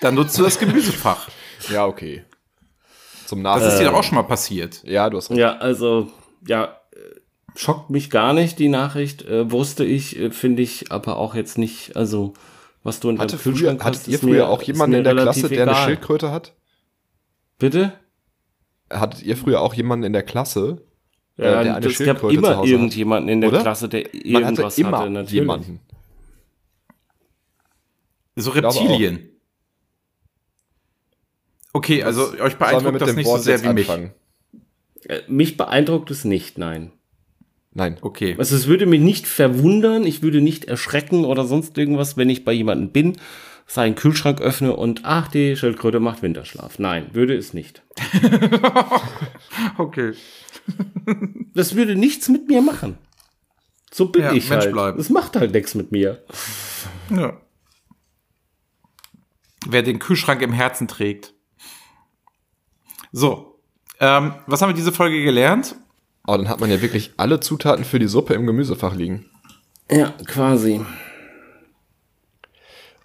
S3: dann nutzt du das Gemüsefach.
S4: Ja, okay. Zum
S3: Das
S4: Nachhinein.
S3: ist dir doch auch schon mal passiert.
S4: Ja, du hast recht.
S1: Ja, also, ja, äh, schockt mich gar nicht, die Nachricht. Äh, wusste ich, äh, finde ich aber auch jetzt nicht, also, was du in
S4: Hatte
S1: deinem
S4: früher,
S1: Kühlschrank
S4: hattet
S1: hast,
S4: ihr früher
S1: mir-
S4: auch jemanden in der Klasse, der eine
S1: egal.
S4: Schildkröte hat?
S1: Bitte?
S4: Hattet ihr früher auch jemanden in der Klasse, äh,
S1: Ja,
S4: der eine
S1: es gab
S4: Schildkröte zu
S1: immer
S4: Hause
S1: irgendjemanden in der
S4: Oder?
S1: Klasse, der
S4: hat? Man
S1: irgendwas
S4: hatte immer
S1: hatte, natürlich.
S4: jemanden.
S3: So. Reptilien. Okay, also euch beeindruckt das nicht so
S4: Wort
S3: sehr
S4: jetzt
S3: wie mich.
S4: anfangen?
S1: Äh, Mich beeindruckt es nicht, nein.
S4: Nein.
S3: Okay.
S1: Also es würde mich nicht verwundern, ich würde nicht erschrecken oder sonst irgendwas, wenn ich bei jemandem bin, seinen Kühlschrank öffne und ach, die Schildkröte macht Winterschlaf. Nein, würde es nicht.
S3: Okay.
S1: Das würde nichts mit mir machen. So bin
S3: Ja,
S1: ich
S3: Mensch
S1: halt.
S3: bleiben.
S1: Das macht halt nichts mit mir.
S3: Ja. Wer den Kühlschrank im Herzen trägt. So. Ähm, was haben wir diese Folge gelernt?
S4: Aber dann hat man ja wirklich alle Zutaten für die Suppe im Gemüsefach liegen.
S1: Ja, quasi.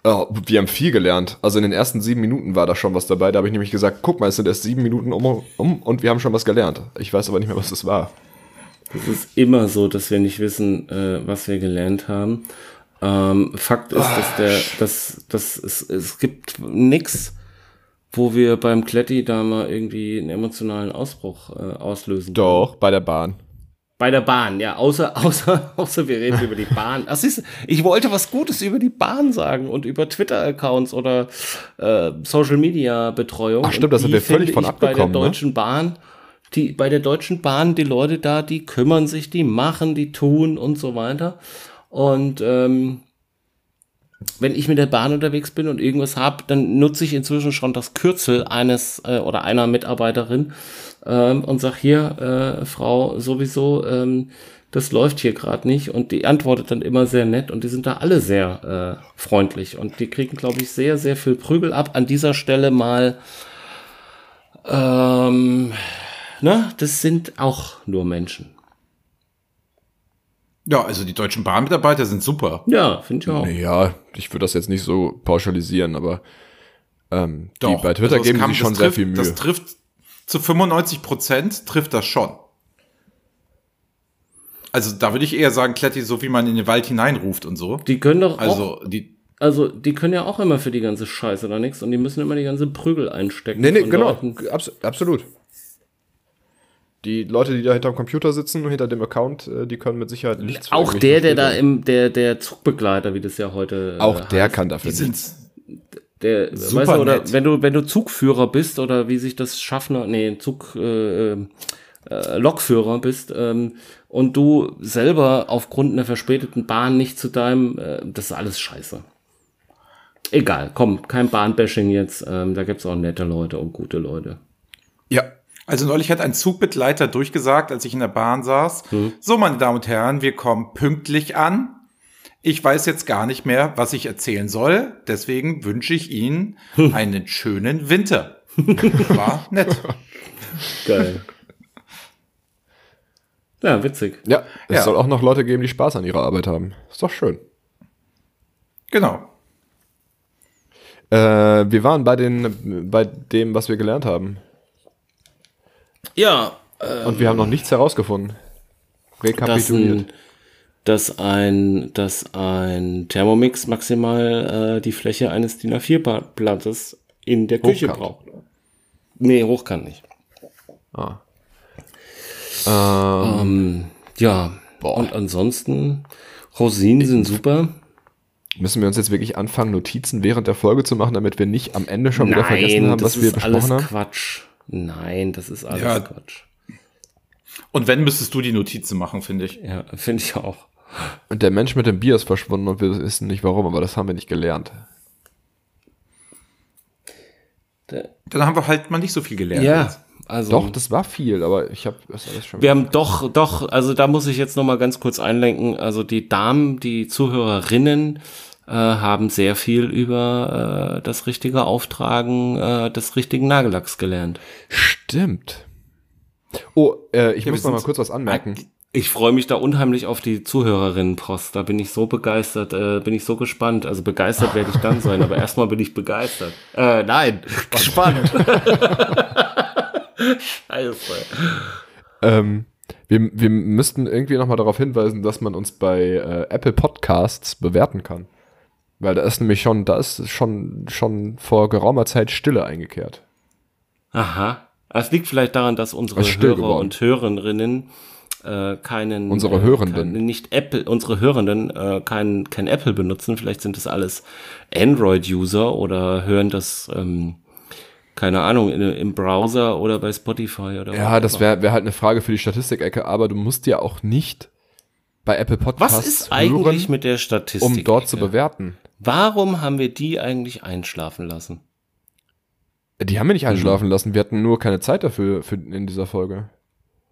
S4: Oh, wir haben viel gelernt. Also in den ersten sieben Minuten war da schon was dabei. Da habe ich nämlich gesagt, guck mal, es sind erst sieben Minuten um, um und wir haben schon was gelernt. Ich weiß aber nicht mehr, was das war.
S1: Es ist immer so, dass wir nicht wissen, äh, was wir gelernt haben. Ähm, Fakt ist, dass der, dass, dass es, es gibt nix, wo wir beim Kletti da mal irgendwie einen emotionalen Ausbruch äh, auslösen.
S4: Doch, bei der Bahn.
S1: Bei der Bahn, ja, außer, außer, außer wir reden über die Bahn. Ach, siehst ich wollte was Gutes über die Bahn sagen und über Twitter-Accounts oder äh, Social-Media-Betreuung.
S4: Ach, stimmt,
S1: Und
S4: da sind wir völlig von
S1: ich Bei
S4: abgekommen,
S1: der
S4: ne?
S1: Deutschen Bahn, die, bei der Deutschen Bahn, die Leute da, die kümmern sich, die machen, die tun und so weiter. Und ähm, wenn ich mit der Bahn unterwegs bin und irgendwas habe, dann nutze ich inzwischen schon das Kürzel eines äh, oder einer Mitarbeiterin ähm, und sag hier, äh, Frau, sowieso, ähm, das läuft hier gerade nicht. Und die antwortet dann immer sehr nett und die sind da alle sehr äh, freundlich und die kriegen, glaube ich, sehr, sehr viel Prügel ab. An dieser Stelle mal, ähm, na, das sind auch nur Menschen.
S3: Ja, also die deutschen Bahnmitarbeiter sind super.
S1: Ja, finde ich auch.
S4: Ja, ich würde das jetzt nicht so pauschalisieren, aber ähm, die
S3: Doch.
S4: bei Twitter
S3: Also
S4: geben
S3: kam-
S4: sich schon
S3: das
S4: sehr
S3: trifft,
S4: viel Mühe.
S3: Das trifft zu 95 Prozent trifft das schon. Also da würde ich eher sagen, Kletti, so wie man in den Wald hineinruft und so.
S1: Die können doch auch
S3: Also die,
S1: Also, die können ja auch immer für die ganze Scheiße oder nichts und die müssen immer die ganze Prügel einstecken.
S4: Nee, nee, genau. Abs absolut. Die Leute, die da hinterm Computer sitzen, hinter dem Account, äh, die können mit Sicherheit nichts
S1: Auch der, der da im, der, der Zugbegleiter, wie das ja heute. äh,
S4: Auch der
S1: heißt.
S4: kann dafür
S3: Die
S4: nichts.
S1: Der,
S3: Super
S1: weißt du, oder
S3: nett.
S1: wenn du, wenn du Zugführer bist oder wie sich das Schaffner, nee, Zug, äh, äh, Lokführer bist ähm, und du selber aufgrund einer verspäteten Bahn nicht zu deinem, äh, das ist alles scheiße. Egal, komm, kein Bahnbashing jetzt, ähm, da gibt's auch nette Leute und gute Leute.
S4: Ja.
S3: Also neulich hat ein Zugbegleiter durchgesagt, als ich in der Bahn saß, so meine Damen und Herren, wir kommen pünktlich an. Ich weiß jetzt gar nicht mehr, was ich erzählen soll, deswegen wünsche ich Ihnen einen schönen Winter. War nett.
S1: Geil. ja, witzig.
S4: Ja, es
S3: Ja.
S4: soll auch noch Leute geben, die Spaß an ihrer Arbeit haben. Ist doch schön.
S3: Genau.
S4: Äh, wir waren bei den, bei dem, was wir gelernt haben.
S1: Ja,
S4: Und wir haben noch nichts herausgefunden.
S1: dass
S4: Rekapituliert.
S1: ein, dass ein, dass ein Thermomix maximal äh, die Fläche eines DIN A4-Blattes in der Küche
S4: Hochkant.
S1: braucht. Nee, hochkant nicht.
S4: Ah. Ähm,
S1: Ähm, ja, und ansonsten, Rosinen sind super.
S4: müssen wir uns jetzt wirklich anfangen, Notizen während der Folge zu machen, damit wir nicht am Ende schon wieder vergessen haben,
S1: das
S4: was wir
S1: ist alles
S4: besprochen haben?
S1: Quatsch. Nein, das ist alles
S3: Ja.
S1: Quatsch.
S3: Und wenn, müsstest du die Notizen machen, finde ich.
S1: Ja, finde ich auch.
S4: Und der Mensch mit dem Bier ist verschwunden und wir wissen nicht warum, aber das haben wir nicht gelernt.
S1: Der,
S3: Dann haben wir halt mal nicht so viel gelernt.
S1: ja,
S3: jetzt.
S1: also.
S4: Doch, das war viel, aber ich habe das alles schon.
S1: Wir haben doch, doch, also da muss ich jetzt noch mal ganz kurz einlenken. Also die Damen, die Zuhörerinnen äh, haben sehr viel über äh, das richtige Auftragen äh, des richtigen Nagellacks gelernt.
S4: Stimmt. Oh, äh, ich
S3: Ja,
S4: muss noch mal kurz was anmerken.
S1: Ich freue mich da unheimlich auf die Zuhörerinnenpost. Da bin ich so begeistert, äh, bin ich so gespannt. Also begeistert werde ich dann sein, aber erstmal bin ich begeistert. Äh, nein, gespannt. Scheiße.
S4: Ähm, wir, wir müssten irgendwie noch mal darauf hinweisen, dass man uns bei äh, Apple Podcasts bewerten kann. Weil da ist nämlich schon, da ist schon, schon vor geraumer Zeit Stille eingekehrt.
S1: Aha. Es liegt vielleicht daran, dass unsere Hörer
S4: geworden.
S1: und Hörerinnen äh, keinen
S4: Unsere
S1: äh,
S4: Hörenden.
S1: kein- nicht Apple unsere Hörenden äh, kein kein Apple benutzen vielleicht sind das alles Android User oder hören das ähm, keine Ahnung in, im Browser oder bei Spotify oder
S4: Ja, das wäre wär halt eine Frage für die Statistikecke, aber du musst ja auch nicht bei Apple Podcasts
S1: was ist eigentlich
S4: hören,
S1: mit der Statistik
S4: um dort zu bewerten.
S1: Warum haben wir die eigentlich einschlafen lassen
S4: Die haben wir
S1: Mhm.
S4: nicht einschlafen lassen, wir hatten nur keine Zeit dafür für, in dieser Folge.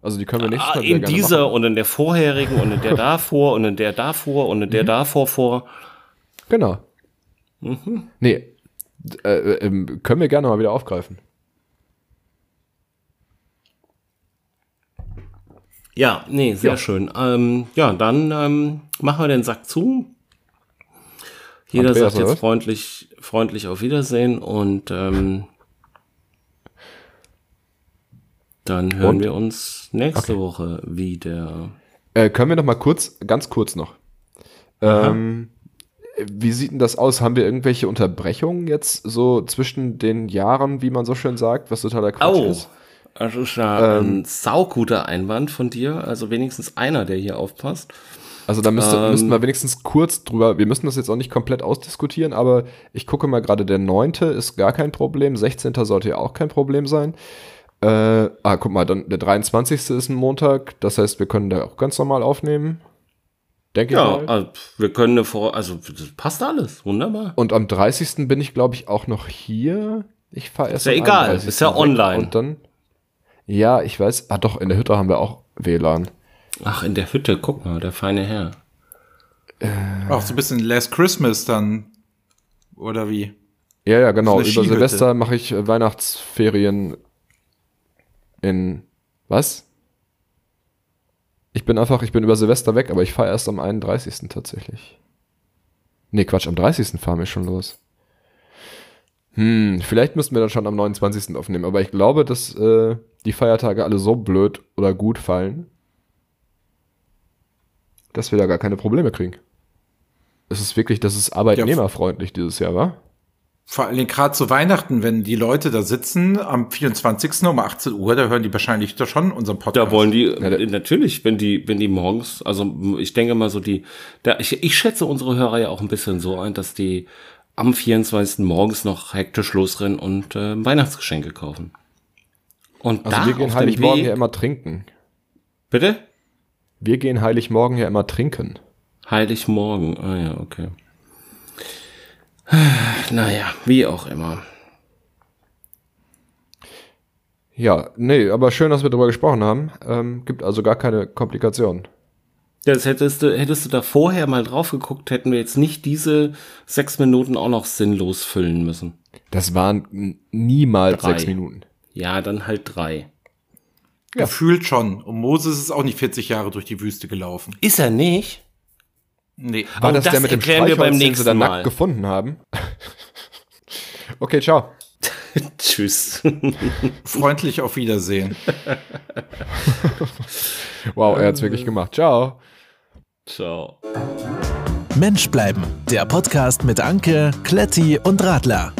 S4: Also die können wir nicht
S1: ah, in dieser und in der vorherigen und in der davor und in der davor und
S4: Mhm.
S1: in der davor vor
S4: Genau.
S1: Mhm.
S4: Nee, äh, äh, ähm, können wir gerne mal wieder aufgreifen.
S1: Ja, nee, sehr
S4: Ja.
S1: schön. Ähm, ja, dann ähm, machen wir den Sack zu. Jeder
S4: Andreas,
S1: sagt jetzt freundlich, freundlich auf Wiedersehen und ähm, dann hören
S4: Und?
S1: wir uns nächste Woche wieder.
S4: Äh, können wir noch mal kurz, ganz kurz noch. Ähm, wie sieht denn das aus? Haben wir irgendwelche Unterbrechungen jetzt so zwischen den Jahren, wie man so schön sagt, was totaler Quatsch
S1: Oh,
S4: ist?
S1: das ist ja
S4: Ähm.
S1: ein sauguter Einwand von dir. Also wenigstens einer, der hier aufpasst.
S4: Also da müsste,
S1: Ähm.
S4: müssten wir wenigstens kurz drüber, wir müssen das jetzt auch nicht komplett ausdiskutieren, aber ich gucke mal gerade, der 9. ist gar kein Problem, 16. sollte ja auch kein Problem sein. Äh, ah, guck mal, dann der 23. ist ein Montag, das heißt, wir können da auch ganz normal aufnehmen. Denke ich
S1: Ja,
S4: mal.
S1: also wir können eine Vor... Also das passt alles. Wunderbar.
S4: Und am 30. bin ich, glaube ich, auch noch hier. Ich fahre erst
S1: Ist ja egal,
S4: 31.
S1: ist ja online.
S4: Und dann, ja, ich weiß, ah doch, in der Hütte haben wir auch WLAN.
S1: Ach, in der Hütte, guck mal, der feine Herr.
S3: Auch so ein bisschen Last Christmas dann. Oder wie?
S4: Ja, ja, genau.
S3: So
S4: Über
S3: Skihütte.
S4: Silvester mache ich äh, Weihnachtsferien in was? Ich bin einfach, ich bin über Silvester weg, aber ich fahre erst am 31. tatsächlich. Nee, Quatsch, am 30. fahren wir schon los. Hm, vielleicht müssten wir dann schon am 29. aufnehmen, aber ich glaube, dass äh, die Feiertage alle so blöd oder gut fallen, dass wir da gar keine Probleme kriegen. Es ist wirklich, das ist arbeitnehmerfreundlich dieses Jahr, wa?
S3: Vor allem gerade zu Weihnachten, wenn die Leute da sitzen am 24. um 18 Uhr, da hören die wahrscheinlich doch schon unseren Podcast.
S1: Da wollen die, äh, natürlich, wenn die, wenn die morgens, also ich denke mal so die, da, ich, ich schätze unsere Hörer ja auch ein bisschen so ein, dass die am 24. morgens noch hektisch losrennen und äh, Weihnachtsgeschenke kaufen. Und
S4: Also
S1: da
S4: wir gehen
S1: auf dem
S4: Heiligmorgen
S1: Weg-
S4: ja immer trinken.
S1: Bitte?
S4: Wir gehen Heiligmorgen ja immer trinken.
S1: Heiligmorgen. Ah ja, okay. Naja, wie auch immer.
S4: Ja, nee, aber schön, dass wir darüber gesprochen haben. Ähm, gibt also gar keine Komplikationen.
S1: Das hättest du, hättest du da vorher mal drauf geguckt, hätten wir jetzt nicht diese sechs Minuten auch noch sinnlos füllen müssen.
S4: Das waren niemals
S1: Drei.
S4: sechs Minuten.
S1: Ja, dann halt drei.
S3: Gefühlt schon. Und Moses ist auch nicht 40 Jahre durch die Wüste gelaufen.
S1: Ist er nicht?
S3: Nee.
S4: War das,
S1: das
S4: der mit dem
S1: erklären wir beim
S4: Streichholz, den sie
S1: nächsten
S4: dann
S1: Mal.
S4: nackt gefunden haben? okay, ciao.
S1: Tschüss.
S3: Freundlich auf Wiedersehen.
S4: Wow, er hat's wirklich gemacht. Ciao.
S1: Ciao.
S2: Mensch bleiben. Der Podcast mit Anke, Kletti und Radler.